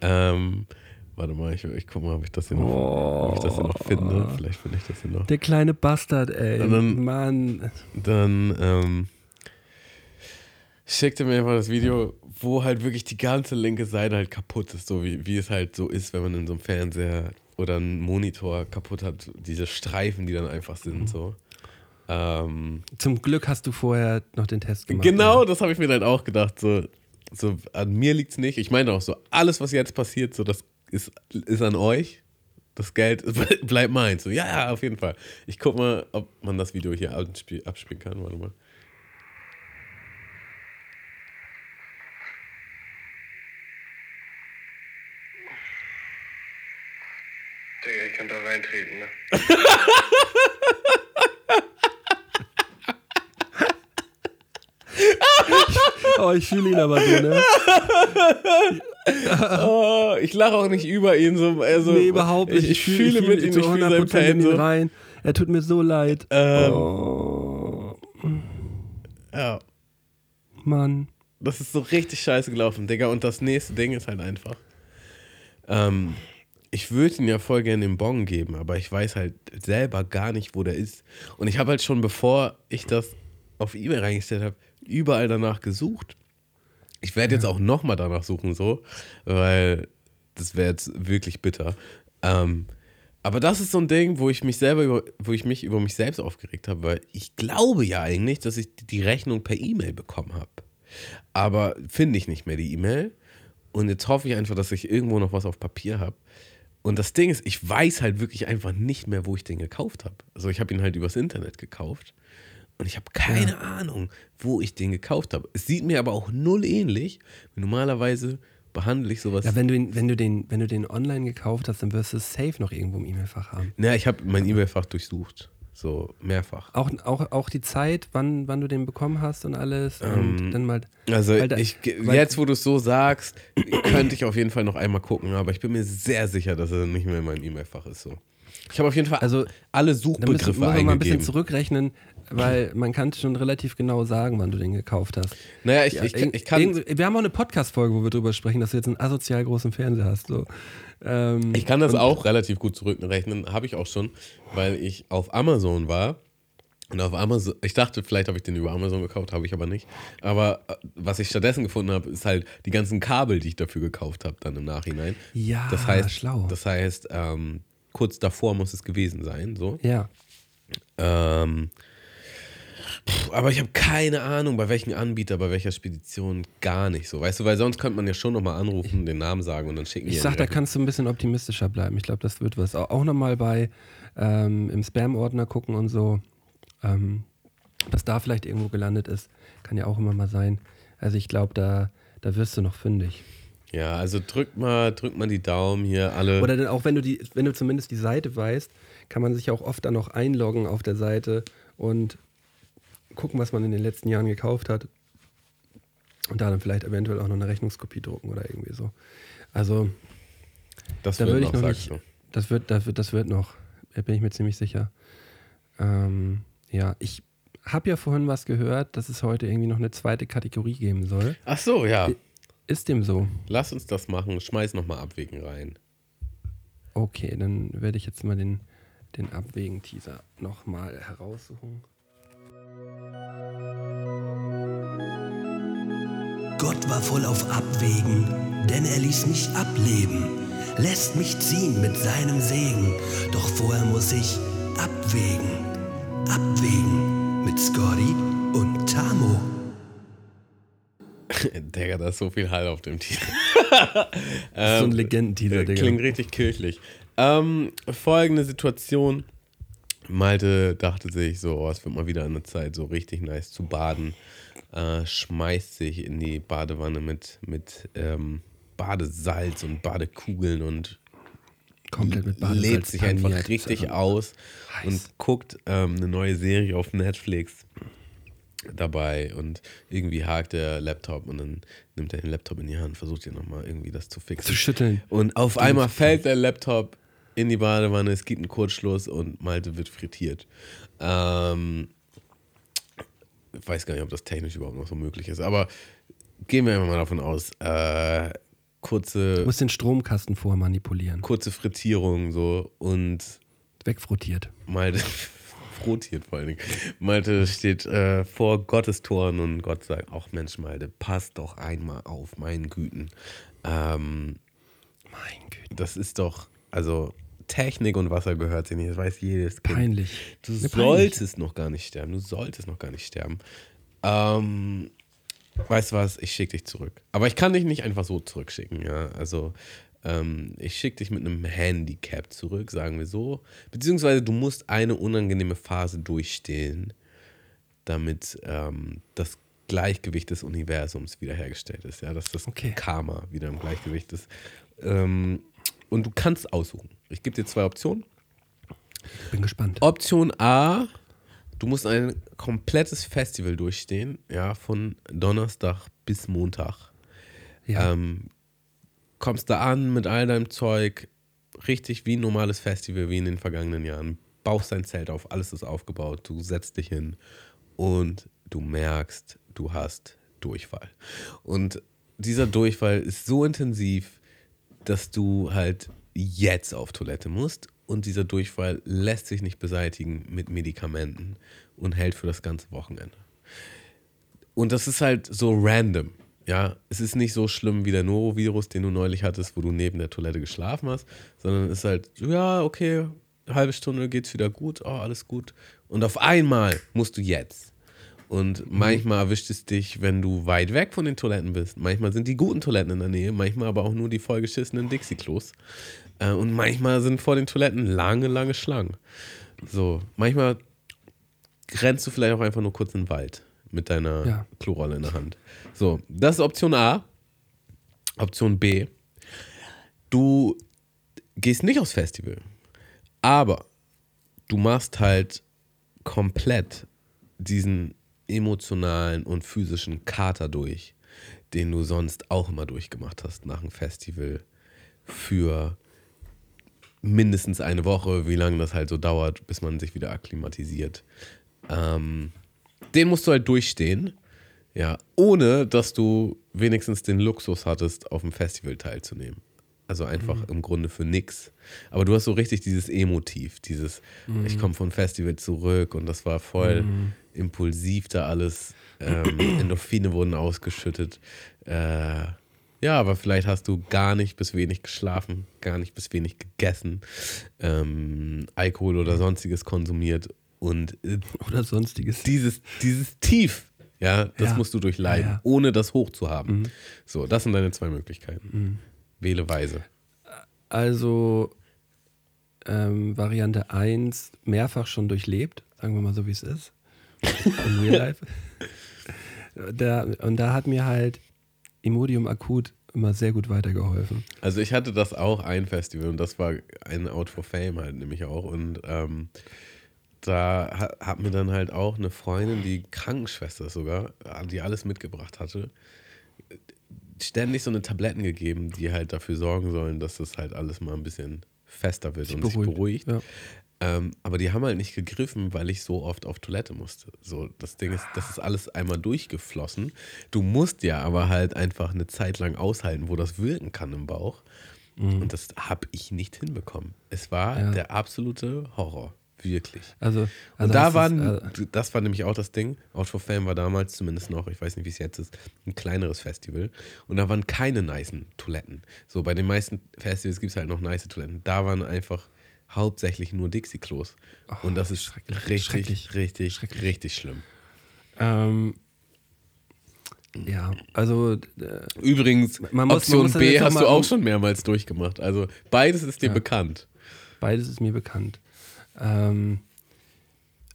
Ähm, warte mal, ich, ich guck mal, ob ich das hier noch, ob ich das hier noch finde. Vielleicht finde ich das hier noch. Der kleine Bastard, ey. Und dann- Mann. Dann ähm, schickte mir einfach das Video, wo halt wirklich die ganze linke Seite halt kaputt ist, so wie, wie es halt so ist, wenn man in so einem Fernseher oder einen Monitor kaputt hat, diese Streifen, die dann einfach sind, so. Ähm, Zum Glück hast du vorher noch den Test gemacht. genau, Ja. das habe ich mir dann auch gedacht, so, so an mir liegt es nicht. Ich meine auch so, alles, was jetzt passiert, so, das ist, ist an euch. Das Geld bleibt meins. So, ja, ja, auf jeden Fall. Ich guck mal, ob man das Video hier abspiel- abspielen kann. Warte mal. eintreten. Ne? oh, ich fühle ihn aber so, ne? oh, ich lache auch nicht über ihn so. Also, nee, überhaupt nicht. Ich, ich fühle, ich fühle mit ihm, ich fühle sein Pain so. rein. Er tut mir so leid. Ähm. Oh. Ja. Mann. Das ist so richtig scheiße gelaufen, Digga. Und das nächste Ding ist halt einfach. Ähm, ich würde ihn ja voll gerne den Bon geben, aber ich weiß halt selber gar nicht, wo der ist. Und ich habe halt schon, bevor ich das auf Ebay reingestellt habe, überall danach gesucht. Ich werde jetzt auch nochmal danach suchen, so, weil das wäre jetzt wirklich bitter. Ähm, aber das ist so ein Ding, wo ich mich selber über, wo ich mich über mich selbst aufgeregt habe, weil ich glaube ja eigentlich, dass ich die Rechnung per E-Mail bekommen habe. Aber finde ich nicht mehr die E-Mail. Und jetzt hoffe ich einfach, dass ich irgendwo noch was auf Papier habe. Und das Ding ist, ich weiß halt wirklich einfach nicht mehr, wo ich den gekauft habe. Also ich habe ihn halt übers Internet gekauft. Und ich habe keine Ahnung, wo ich den gekauft habe. Es sieht mir aber auch null ähnlich. Normalerweise behandle ich sowas. Ja, wenn du, ihn, wenn, du den, wenn du den online gekauft hast, dann wirst du es safe noch irgendwo im E-Mail-Fach haben. naja, ich habe mein E-Mail-Fach durchsucht. So mehrfach. Auch, auch, auch die Zeit, wann, wann du den bekommen hast und alles. Ähm, und dann mal. Also da- ich, jetzt, wo du es so sagst, könnte ich auf jeden Fall noch einmal gucken, aber ich bin mir sehr sicher, dass er nicht mehr in meinem E-Mail-Fach ist. So. Ich habe auf jeden Fall Also, alle Da müssen, Suchbegriffe müssen wir mal ein bisschen eingegeben. zurückrechnen, weil man kann schon relativ genau sagen, wann du den gekauft hast. Naja, ich, Ja, ich, irgend- ich kann, wir haben auch eine Podcast-Folge, wo wir drüber sprechen, dass du jetzt einen asozial großen Fernseher hast. So. Ähm, ich kann das auch relativ gut zurückrechnen, habe ich auch schon, weil ich auf Amazon war. Und auf Amazon, ich dachte, vielleicht habe ich den über Amazon gekauft, habe ich aber nicht. Aber äh, was ich stattdessen gefunden habe, ist halt die ganzen Kabel, die ich dafür gekauft habe, dann im Nachhinein. Ja, das heißt, schlau. Das heißt, ähm, kurz davor muss es gewesen sein, so. ja. Ähm, pff, aber ich habe keine Ahnung, bei welchem Anbieter, bei welcher Spedition, gar nicht so. Weißt du, weil sonst könnte man ja schon nochmal anrufen, den Namen sagen und dann schicken die Ich sag, da kannst du ein bisschen optimistischer bleiben. Ich glaube, das wird was. Auch, auch nochmal bei ähm, im Spam-Ordner gucken und so, ähm, was da vielleicht irgendwo gelandet ist. Kann ja auch immer mal sein. Also ich glaube, da, da wirst du noch fündig. Ja, also drück mal, drück mal die Daumen hier alle. Oder dann auch wenn du die, wenn du zumindest die Seite weißt, kann man sich auch oft dann noch einloggen auf der Seite und gucken, was man in den letzten Jahren gekauft hat. Und da dann vielleicht eventuell auch noch eine Rechnungskopie drucken oder irgendwie so. Also, das da wird würde ich noch nicht. Das wird, das wird, das wird noch. Da bin ich mir ziemlich sicher. Ähm, ja, ich habe ja vorhin was gehört, dass es heute irgendwie noch eine zweite Kategorie geben soll. Ach so, ja. Ist dem so? Lass uns das machen. Schmeiß nochmal Abwägen rein. Okay, dann werde ich jetzt mal den, den Abwägen-Teaser nochmal heraussuchen. Gott war voll auf Abwägen, denn er ließ mich ableben, lässt mich ziehen mit seinem Segen. Doch vorher muss ich abwägen, abwägen mit Scotty und Tamo. Digga, da ist so viel Hall auf dem Titel. Das ist so ein Legendenteaser, Digga. Ähm, Klingt richtig kirchlich. Ähm, folgende Situation. Malte dachte sich so, oh, es wird mal wieder eine Zeit, so richtig nice zu baden. Äh, schmeißt sich in die Badewanne mit, mit ähm, Badesalz und Badekugeln und Komplett mit Badesalz lebt sich einfach richtig aus heiß. und guckt ähm, eine neue Serie auf Netflix dabei und irgendwie hakt der Laptop und dann nimmt er den Laptop in die Hand, versucht hier nochmal irgendwie das zu fixen. Zu schütteln. Und auf einmal fällt der Laptop in die Badewanne, es gibt einen Kurzschluss und Malte wird frittiert. Ähm, ich weiß gar nicht, ob das technisch überhaupt noch so möglich ist, aber gehen wir einfach mal davon aus. Äh, Du kurze, musst den Stromkasten vorher manipulieren. kurze Frittierung so und Wegfrottiert. Malte frotiert vor allen Dingen. Malte steht äh, vor Gottes Toren und Gott sagt, ach Mensch Malte, pass doch einmal auf, meinen Güten. Ähm, Mein Güte. das ist doch, also Technik und Wasser gehört sich nicht, das weiß jedes Kind. Peinlich. Du peinlich. solltest noch gar nicht sterben, du solltest noch gar nicht sterben. Ähm, weißt du was, ich schicke dich zurück. Aber ich kann dich nicht einfach so zurückschicken, ja. Also ähm, ich schicke dich mit einem Handicap zurück, sagen wir so. Beziehungsweise du musst eine unangenehme Phase durchstehen, damit ähm, das Gleichgewicht des Universums wiederhergestellt ist, ja, dass das Okay. Karma wieder im Gleichgewicht ist. Ähm, und du kannst aussuchen. Ich gebe dir zwei Optionen. Bin gespannt. Option A, Du musst ein komplettes Festival durchstehen, ja, von Donnerstag bis Montag. Ja. Ähm, kommst da an mit all deinem Zeug, richtig wie ein normales Festival, wie in den vergangenen Jahren. Baust dein Zelt auf, alles ist aufgebaut, du setzt dich hin und du merkst, du hast Durchfall. Und dieser Durchfall ist so intensiv, dass du halt jetzt auf Toilette musst und dieser Durchfall lässt sich nicht beseitigen mit Medikamenten und hält für das ganze Wochenende. Und das ist halt so random. Ja, es ist nicht so schlimm wie der Norovirus, den du neulich hattest, wo du neben der Toilette geschlafen hast, sondern es ist halt, ja, okay, halbe Stunde geht's wieder gut, oh, alles gut. Und auf einmal musst du jetzt. Und manchmal erwischt es dich, wenn du weit weg von den Toiletten bist. Manchmal sind die guten Toiletten in der Nähe, manchmal aber auch nur die vollgeschissenen Dixie-Klos. Äh, und manchmal sind vor den Toiletten lange, lange Schlangen. So, manchmal rennst du vielleicht auch einfach nur kurz in den Wald mit deiner Ja. Klorolle in der Hand. So, das ist Option A. Option B. Du gehst nicht aufs Festival, aber du machst halt komplett diesen emotionalen und physischen Kater durch, den du sonst auch immer durchgemacht hast nach einem Festival für mindestens eine Woche, wie lange das halt so dauert, bis man sich wieder akklimatisiert. Ähm, den musst du halt durchstehen, ja, ohne dass du wenigstens den Luxus hattest, auf dem Festival teilzunehmen. Also einfach im Grunde für nix. Aber du hast so richtig dieses Emotiv, dieses, ich komme vom Festival zurück und das war voll impulsiv da alles. Ähm, Endorphine wurden ausgeschüttet. Äh, ja, aber vielleicht hast du gar nicht bis wenig geschlafen, gar nicht bis wenig gegessen, ähm, Alkohol oder sonstiges konsumiert und äh, Oder sonstiges. dieses, dieses Tief, ja, das Ja. musst du durchleiden, Ja, ja. ohne das hoch zu haben. So, das sind deine zwei Möglichkeiten. Wähle weise. Also ähm, Variante 1 mehrfach schon durchlebt, sagen wir mal so, wie es ist. In Real Life. Da, und da hat mir halt Imodium akut immer sehr gut weitergeholfen. Also ich hatte das auch ein Festival und das war ein Out for Fame halt nämlich auch und ähm, da ha- hat mir dann halt auch eine Freundin, die Krankenschwester sogar, die alles mitgebracht hatte, ständig so eine Tabletten gegeben, die halt dafür sorgen sollen, dass das halt alles mal ein bisschen fester wird und sich beruhigt. Ja. Ähm, aber die haben halt nicht gegriffen, weil ich so oft auf Toilette musste. So, das Ding ist, das ist alles einmal durchgeflossen. Du musst ja aber halt einfach eine Zeit lang aushalten, wo das wirken kann im Bauch. Und das habe ich nicht hinbekommen. Es war Mhm. Ja. der absolute Horror. Wirklich. Also, also Und da waren, du's, äh, das war nämlich auch das Ding. Out for Fame war damals zumindest noch, ich weiß nicht, wie es jetzt ist, ein kleineres Festival. Und da waren keine nicen Toiletten. So, bei den meisten Festivals gibt es halt noch nice Toiletten. Da waren einfach hauptsächlich nur Dixie-Klos. Und das ist schrecklich, richtig, schrecklich, richtig, schrecklich. richtig schlimm. ähm, ja, also äh, Übrigens, Man muss- man Option muss das B hast du auch schon mehrmals durchgemacht. Also beides ist dir Ja. bekannt. beides ist mir bekannt. Ähm,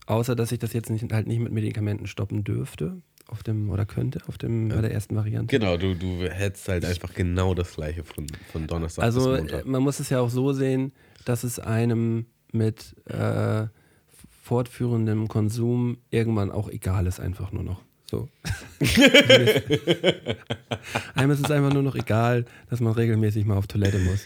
außer, dass ich das jetzt nicht, halt nicht mit Medikamenten stoppen dürfte, auf dem, oder könnte, auf dem, bei der ersten Variante. Genau, du, du hättest halt einfach genau das gleiche von, von Donnerstag Also bis äh, Montag. man muss es ja auch so sehen, dass es einem mit äh, fortführendem Konsum irgendwann auch egal ist, einfach nur noch. So. einem ist es einfach nur noch egal, dass man regelmäßig mal auf Toilette muss.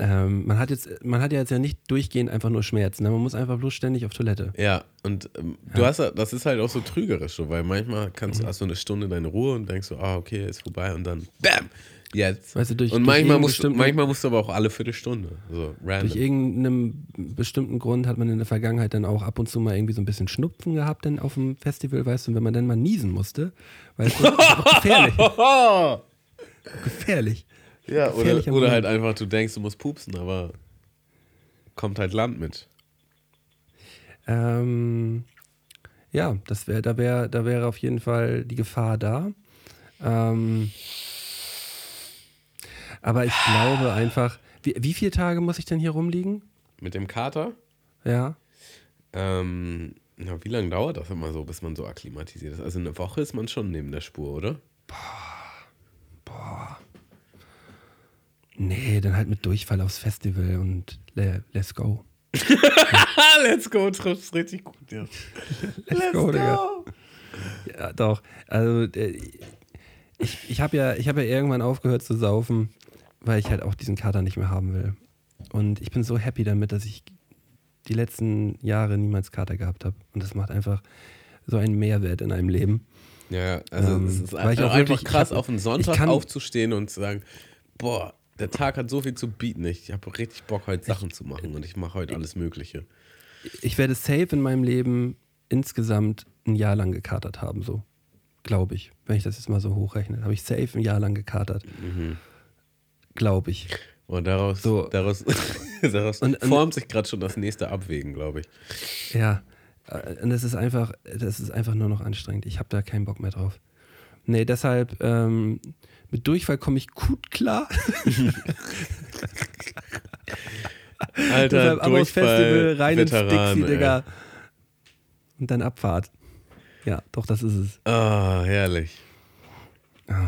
Ähm, man, hat jetzt, man hat ja jetzt ja nicht durchgehend einfach nur Schmerzen. Ne? Man muss einfach bloß ständig auf Toilette. Ja, und ähm, du hast ja- das ist halt auch so trügerisch, so, weil manchmal Mhm. kannst du hast du eine Stunde deine Ruhe und denkst so, ah, okay, ist vorbei und dann BAM! Jetzt. Weißt du, durch- und durch manchmal musst, manchmal musst du aber auch alle Viertelstunde. So random. Durch irgendeinen bestimmten Grund hat man in der Vergangenheit dann auch ab und zu mal irgendwie so ein bisschen Schnupfen gehabt dann auf dem Festival, weißt du, und wenn man dann mal niesen musste, weißt du, das ist auch gefährlich. gefährlich. Ja, oder, oder halt einfach, du denkst, du musst pupsen, aber kommt halt Land mit. Ähm, ja, das wär, da wäre da wäre auf jeden Fall die Gefahr da. Ähm, aber ich glaube einfach, wie, wie viele Tage muss ich denn hier rumliegen? Mit dem Kater? Ja. Ähm, na, wie lange dauert das immer so, bis man so akklimatisiert ist? Also eine Woche ist man schon neben der Spur, oder? Nee, dann halt mit Durchfall aufs Festival und le, let's go. Let's go, triffst richtig gut, ja. Let's go, Digga. Ja, doch. Also äh, ich, ich habe ja, ich hab ja irgendwann aufgehört zu saufen, weil ich halt auch diesen Kater nicht mehr haben will. Und ich bin so happy damit, dass ich die letzten Jahre niemals Kater gehabt habe. Und das macht einfach so einen Mehrwert in einem Leben. Ja, also Ähm, es ist einfach, auch wirklich- krass, ich hab- auf einen Sonntag kann- aufzustehen und zu sagen, boah, der Tag hat so viel zu bieten. Ich habe richtig Bock, heute Sachen zu machen und ich mache heute alles Mögliche. Ich werde safe in meinem Leben insgesamt ein Jahr lang gekatert haben, so. Glaube ich. Wenn ich das jetzt mal so hochrechne. Habe ich safe ein Jahr lang gekatert. Glaube ich. Und daraus, So. daraus, daraus Und- und- formt sich gerade schon das nächste Abwägen, glaube ich. Ja, äh, und das ist einfach, das ist einfach nur noch anstrengend. Ich habe da keinen Bock mehr drauf. Nee, deshalb ähm, mit Durchfall komme ich gut klar. Alter, deshalb aufs Festival, rein ins Veteran, Dixie, ey. Digga. Und dann Abfahrt. Ja, doch, das ist es. Ah, herrlich.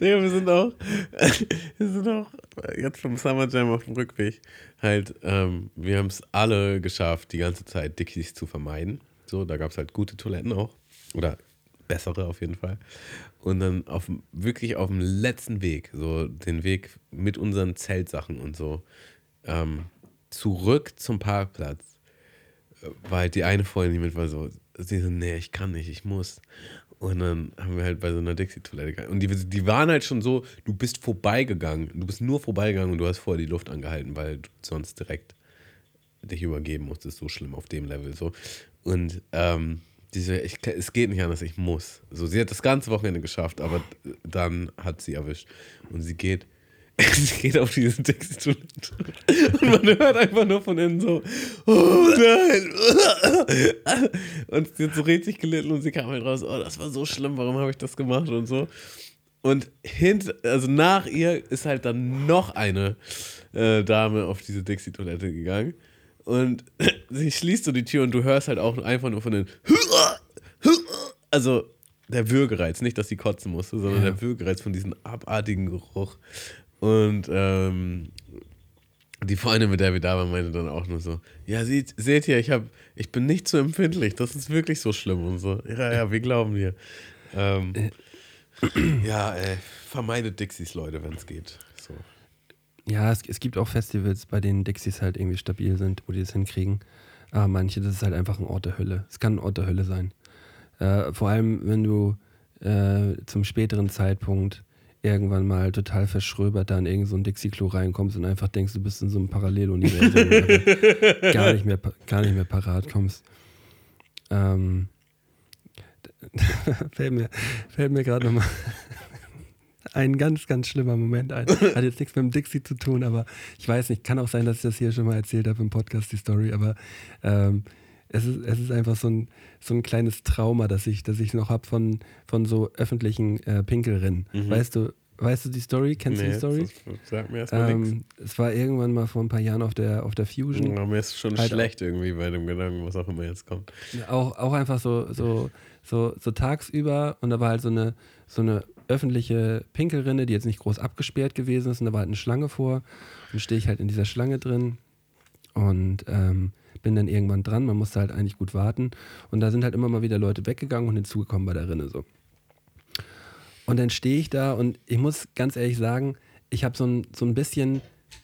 Digga, wir sind auch, wir sind auch jetzt vom Summer Jam auf dem Rückweg. Halt, ähm, wir haben es alle geschafft, die ganze Zeit Dickies zu vermeiden. So, da gab es halt gute Toiletten auch. Oder bessere auf jeden Fall. Und dann auf, wirklich auf dem letzten Weg, so den Weg mit unseren Zeltsachen und so, ähm, zurück zum Parkplatz war halt die eine Freundin, die mit war so, sie so, nee, ich kann nicht, ich muss. Und dann haben wir halt bei so einer Dixie-Toilette gegangen. Und die, die waren halt schon so, du bist vorbeigegangen. Du bist nur vorbeigegangen und du hast vorher die Luft angehalten, weil du sonst direkt dich übergeben musstest. So schlimm auf dem Level. So. Und ähm, diese, ich, es geht nicht anders, ich muss. So, sie hat das ganze Wochenende geschafft, aber dann hat sie erwischt. Und sie geht, sie geht auf diese Dixie-Toilette. Und man hört einfach nur von innen so, oh nein. Und sie hat so richtig gelitten und sie kam halt raus, oh, das war so schlimm, warum habe ich das gemacht und so. Und hint, also nach ihr ist halt dann noch eine äh, Dame auf diese Dixie-Toilette gegangen. Und sie schließt so die Tür und du hörst halt auch einfach nur von den also der Würgereiz, nicht, dass sie kotzen musste, sondern der Würgereiz von diesem abartigen Geruch. Und ähm, die Freundin, mit der wir da waren, meinte dann auch nur so, ja, seht, seht ihr, ich, hab, ich bin nicht so empfindlich, das ist wirklich so schlimm und so. Ja, ja, wir glauben dir. Ähm, ja, ey, vermeidet Dixies, Leute, wenn es geht. So. Ja, es, es gibt auch Festivals, bei denen Dixies halt irgendwie stabil sind, wo die das hinkriegen. Aber manche, das ist halt einfach ein Ort der Hölle. Es kann ein Ort der Hölle sein. Äh, vor allem, wenn du äh, zum späteren Zeitpunkt irgendwann mal total verschröbert da in irgendein so ein Dixie-Klo reinkommst und einfach denkst, du bist in so einem Paralleluniversum gar nicht mehr, gar nicht mehr parat kommst. Ähm, fällt mir, fällt mir gerade nochmal ein ganz, ganz schlimmer Moment ein. Hat jetzt nichts mit dem Dixie zu tun, aber ich weiß nicht, kann auch sein, dass ich das hier schon mal erzählt habe im Podcast, die Story, aber ähm, es, ist, es ist einfach so ein, so ein kleines Trauma, das ich, das ich noch habe von, von so öffentlichen äh, Pinkelrennen. Weißt du, weißt du die Story? Kennst du die Story? das- sag mir erstmal nichts. Ähm, es war irgendwann mal vor ein paar Jahren auf der, auf der Fusion. Ja, mir ist schon halt schlecht irgendwie bei dem Gedanken, was auch immer jetzt kommt. Auch, auch einfach so, so, so, so tagsüber und da war halt so eine, so eine öffentliche Pinkelrinne, die jetzt nicht groß abgesperrt gewesen ist und da war halt eine Schlange vor und stehe ich halt in dieser Schlange drin und ähm, bin dann irgendwann dran, man musste halt eigentlich gut warten und da sind halt immer mal wieder Leute weggegangen und hinzugekommen bei der Rinne so. Und dann stehe ich da und ich muss ganz ehrlich sagen, ich habe so ein, so ein bisschen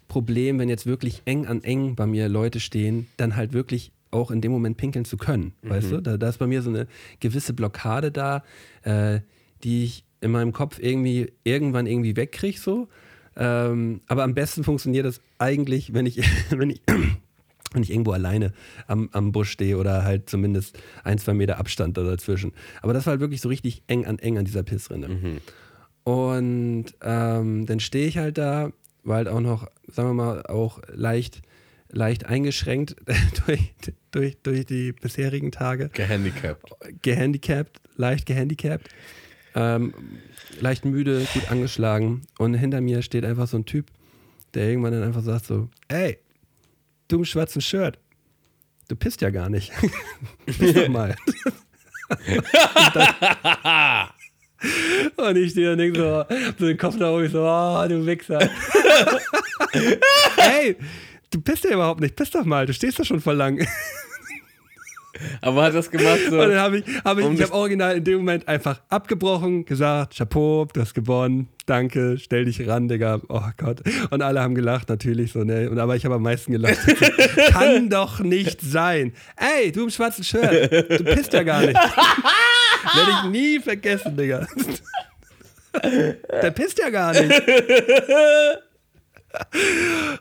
Problem, wenn jetzt wirklich eng an eng bei mir Leute stehen, dann halt wirklich auch in dem Moment pinkeln zu können. Weißt du? Da, da ist bei mir so eine gewisse Blockade da, äh, die ich in meinem Kopf irgendwie irgendwann irgendwie wegkriege so. Ähm, aber am besten funktioniert das eigentlich, wenn ich, wenn ich, wenn ich irgendwo alleine am, am Busch stehe oder halt zumindest ein, zwei Meter Abstand da dazwischen. Aber das war halt wirklich so richtig eng an eng an dieser Pissrinne. Und ähm, dann stehe ich halt da, war halt auch noch, sagen wir mal, auch leicht, leicht eingeschränkt durch, durch, durch die bisherigen Tage Gehandicapt. gehandicapt, leicht gehandicapt, ähm, leicht müde, gut angeschlagen. Und hinter mir steht einfach so ein Typ, der irgendwann dann einfach sagt so, ey, du im schwarzen Shirt, du pisst ja gar nicht. Piss doch mal. und, und ich stehe und denke so, so den Kopf nach oben, so, oh, du Wichser. Ey, du pisst ja überhaupt nicht. Piss doch mal, du stehst da schon voll lang. Aber hat das gemacht so. Und dann habe ich, hab ich, Um ich habe original in dem Moment einfach abgebrochen, gesagt, Chapeau, du hast gewonnen, danke, stell dich ran, Digga. Oh Gott. Und alle haben gelacht, natürlich so, ne? Und aber ich habe am meisten gelacht. Kann doch nicht sein. Ey, du im schwarzen Shirt, du pisst ja gar nicht. Werde ich nie vergessen, Digga. Der pisst ja gar nicht.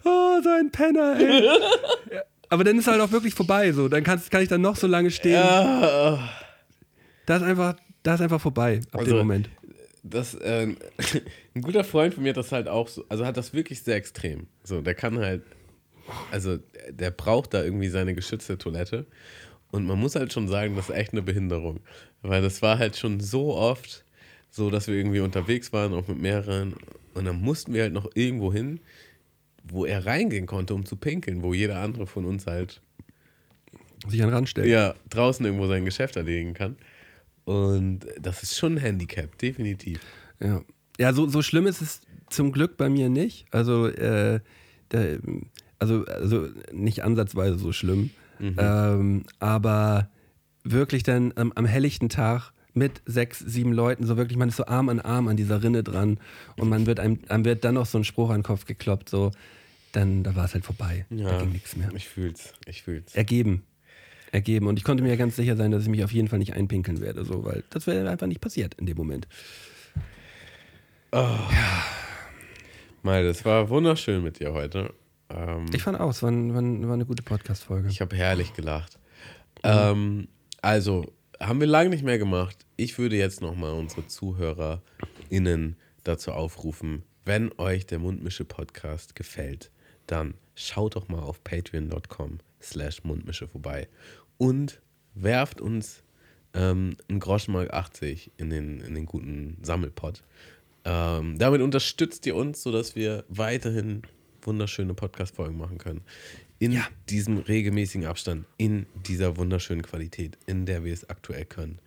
Oh, so ein Penner, ey. Aber dann ist halt auch wirklich vorbei, so. Dann kannst, kann ich dann noch so lange stehen. Ja, Da ist einfach, da ist einfach vorbei ab Also- dem Moment. das, ähm, ein guter Freund von mir hat das halt auch so, also hat das wirklich sehr extrem. So, der kann halt, also der braucht da irgendwie seine geschützte Toilette. Und man muss halt schon sagen, das ist echt eine Behinderung. Weil das war halt schon so oft so, dass wir irgendwie unterwegs waren, auch mit mehreren. Und dann mussten wir halt noch irgendwo hin, wo er reingehen konnte, um zu pinkeln, wo jeder andere von uns halt Sich an den Rand stellen. ja, draußen irgendwo sein Geschäft erledigen kann. Und das ist schon ein Handicap, definitiv. Ja, ja so, so schlimm ist es zum Glück bei mir nicht. Also, äh, der, also, also nicht ansatzweise so schlimm. Ähm, aber wirklich dann am, am helllichten Tag mit sechs, sieben Leuten, so wirklich, man ist so Arm an Arm an dieser Rinne dran und man wird einem, einem wird dann noch so ein Spruch an den Kopf gekloppt, so, dann, da war es halt vorbei. Da ging nichts mehr. Ich fühl's, ich fühl's. Ergeben. Ergeben. Und ich konnte mir ja ganz sicher sein, dass ich mich auf jeden Fall nicht einpinkeln werde, so, weil das wäre einfach nicht passiert in dem Moment. Mal, das war wunderschön mit dir heute. Ähm, Ich fand auch, es war, war, war eine gute Podcast-Folge. ich habe herrlich gelacht. Ähm, also, haben wir lange nicht mehr gemacht. Ich würde jetzt nochmal unsere ZuhörerInnen dazu aufrufen, wenn euch der Mundmische-Podcast gefällt, dann schaut doch mal auf patreon.com slash Mundmische vorbei und werft uns ähm, einen Groschenmark 80 in den, in den guten Sammelpot. Ähm, damit unterstützt ihr uns, sodass wir weiterhin wunderschöne Podcast-Folgen machen können. In diesem regelmäßigen Abstand, in dieser wunderschönen Qualität, in der wir es aktuell können.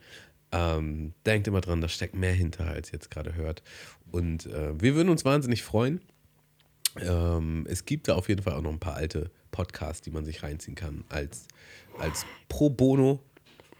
Ähm, denkt immer dran, da steckt mehr hinter, als ihr jetzt gerade hört. Und äh, wir würden uns wahnsinnig freuen. Ähm, es gibt da auf jeden Fall auch noch ein paar alte Podcasts, die man sich reinziehen kann, als, als Pro Bono.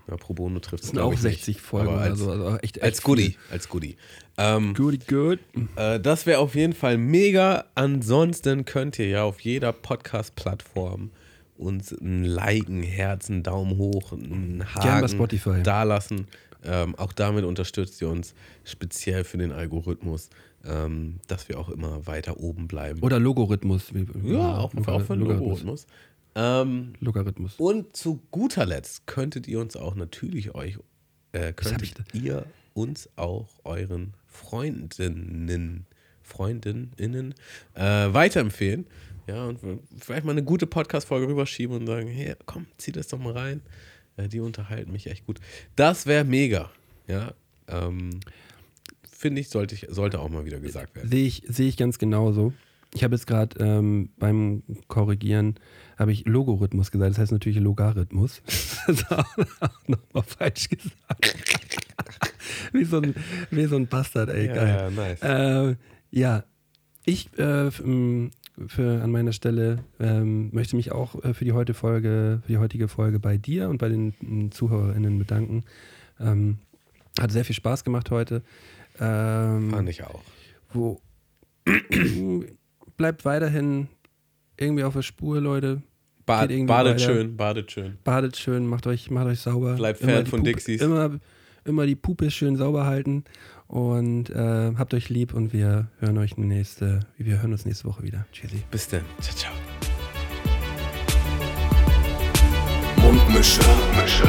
Ja, Pro Bono trifft es auch 60 Folgen aber oder als, so, also echt- echt als Goodie. Als Goodie. Ähm, Good, good. äh, das wäre auf jeden Fall mega. Ansonsten könnt ihr ja auf jeder Podcast-Plattform uns ein Liken, Herzen, Daumen hoch, ein Haken dalassen. Ähm, auch damit unterstützt ihr uns speziell für den Algorithmus, ähm, dass wir auch immer weiter oben bleiben. Oder Logorithmus. wie- ja, auch, Logar- auch für den Algorithmus. Ähm, Logarithmus. und zu guter Letzt könntet ihr uns auch natürlich euch, äh, könntet ihr uns auch euren Freundinnen, Freundinnen äh, weiterempfehlen. Ja, und vielleicht mal eine gute Podcast-Folge rüberschieben und sagen, hey, komm, zieh das doch mal rein. Äh, die unterhalten mich echt gut. Das wäre mega. Ja, ähm, finde ich, sollte ich, sollte auch mal wieder gesagt werden. Sehe ich, sehe ich ganz genauso. Ich habe jetzt gerade ähm, beim Korrigieren habe ich Logorithmus gesagt, das heißt natürlich Logarithmus. Das ist auch, auch nochmal falsch gesagt. wie, so ein, wie so ein Bastard, ey, Ja, geil. ja, nice. Äh, ja, ich äh, für, an meiner Stelle ähm, möchte mich auch äh, für die, heute Folge, für die heutige Folge bei dir und bei den m, ZuhörerInnen bedanken. Ähm, hat sehr viel Spaß gemacht heute. Ähm, Fand ich auch. wo bleibt weiterhin irgendwie auf der Spur, Leute. Bad, badet weiter. schön, badet schön. Badet schön, macht euch, macht euch sauber. Bleibt Fan von Pupe- Dixies. Immer, immer die Puppe schön sauber halten und äh, habt euch lieb und wir hören euch nächste, wir hören uns nächste Woche wieder. Tschüssi. Bis dann. Ciao, ciao. Mundmische. Mische.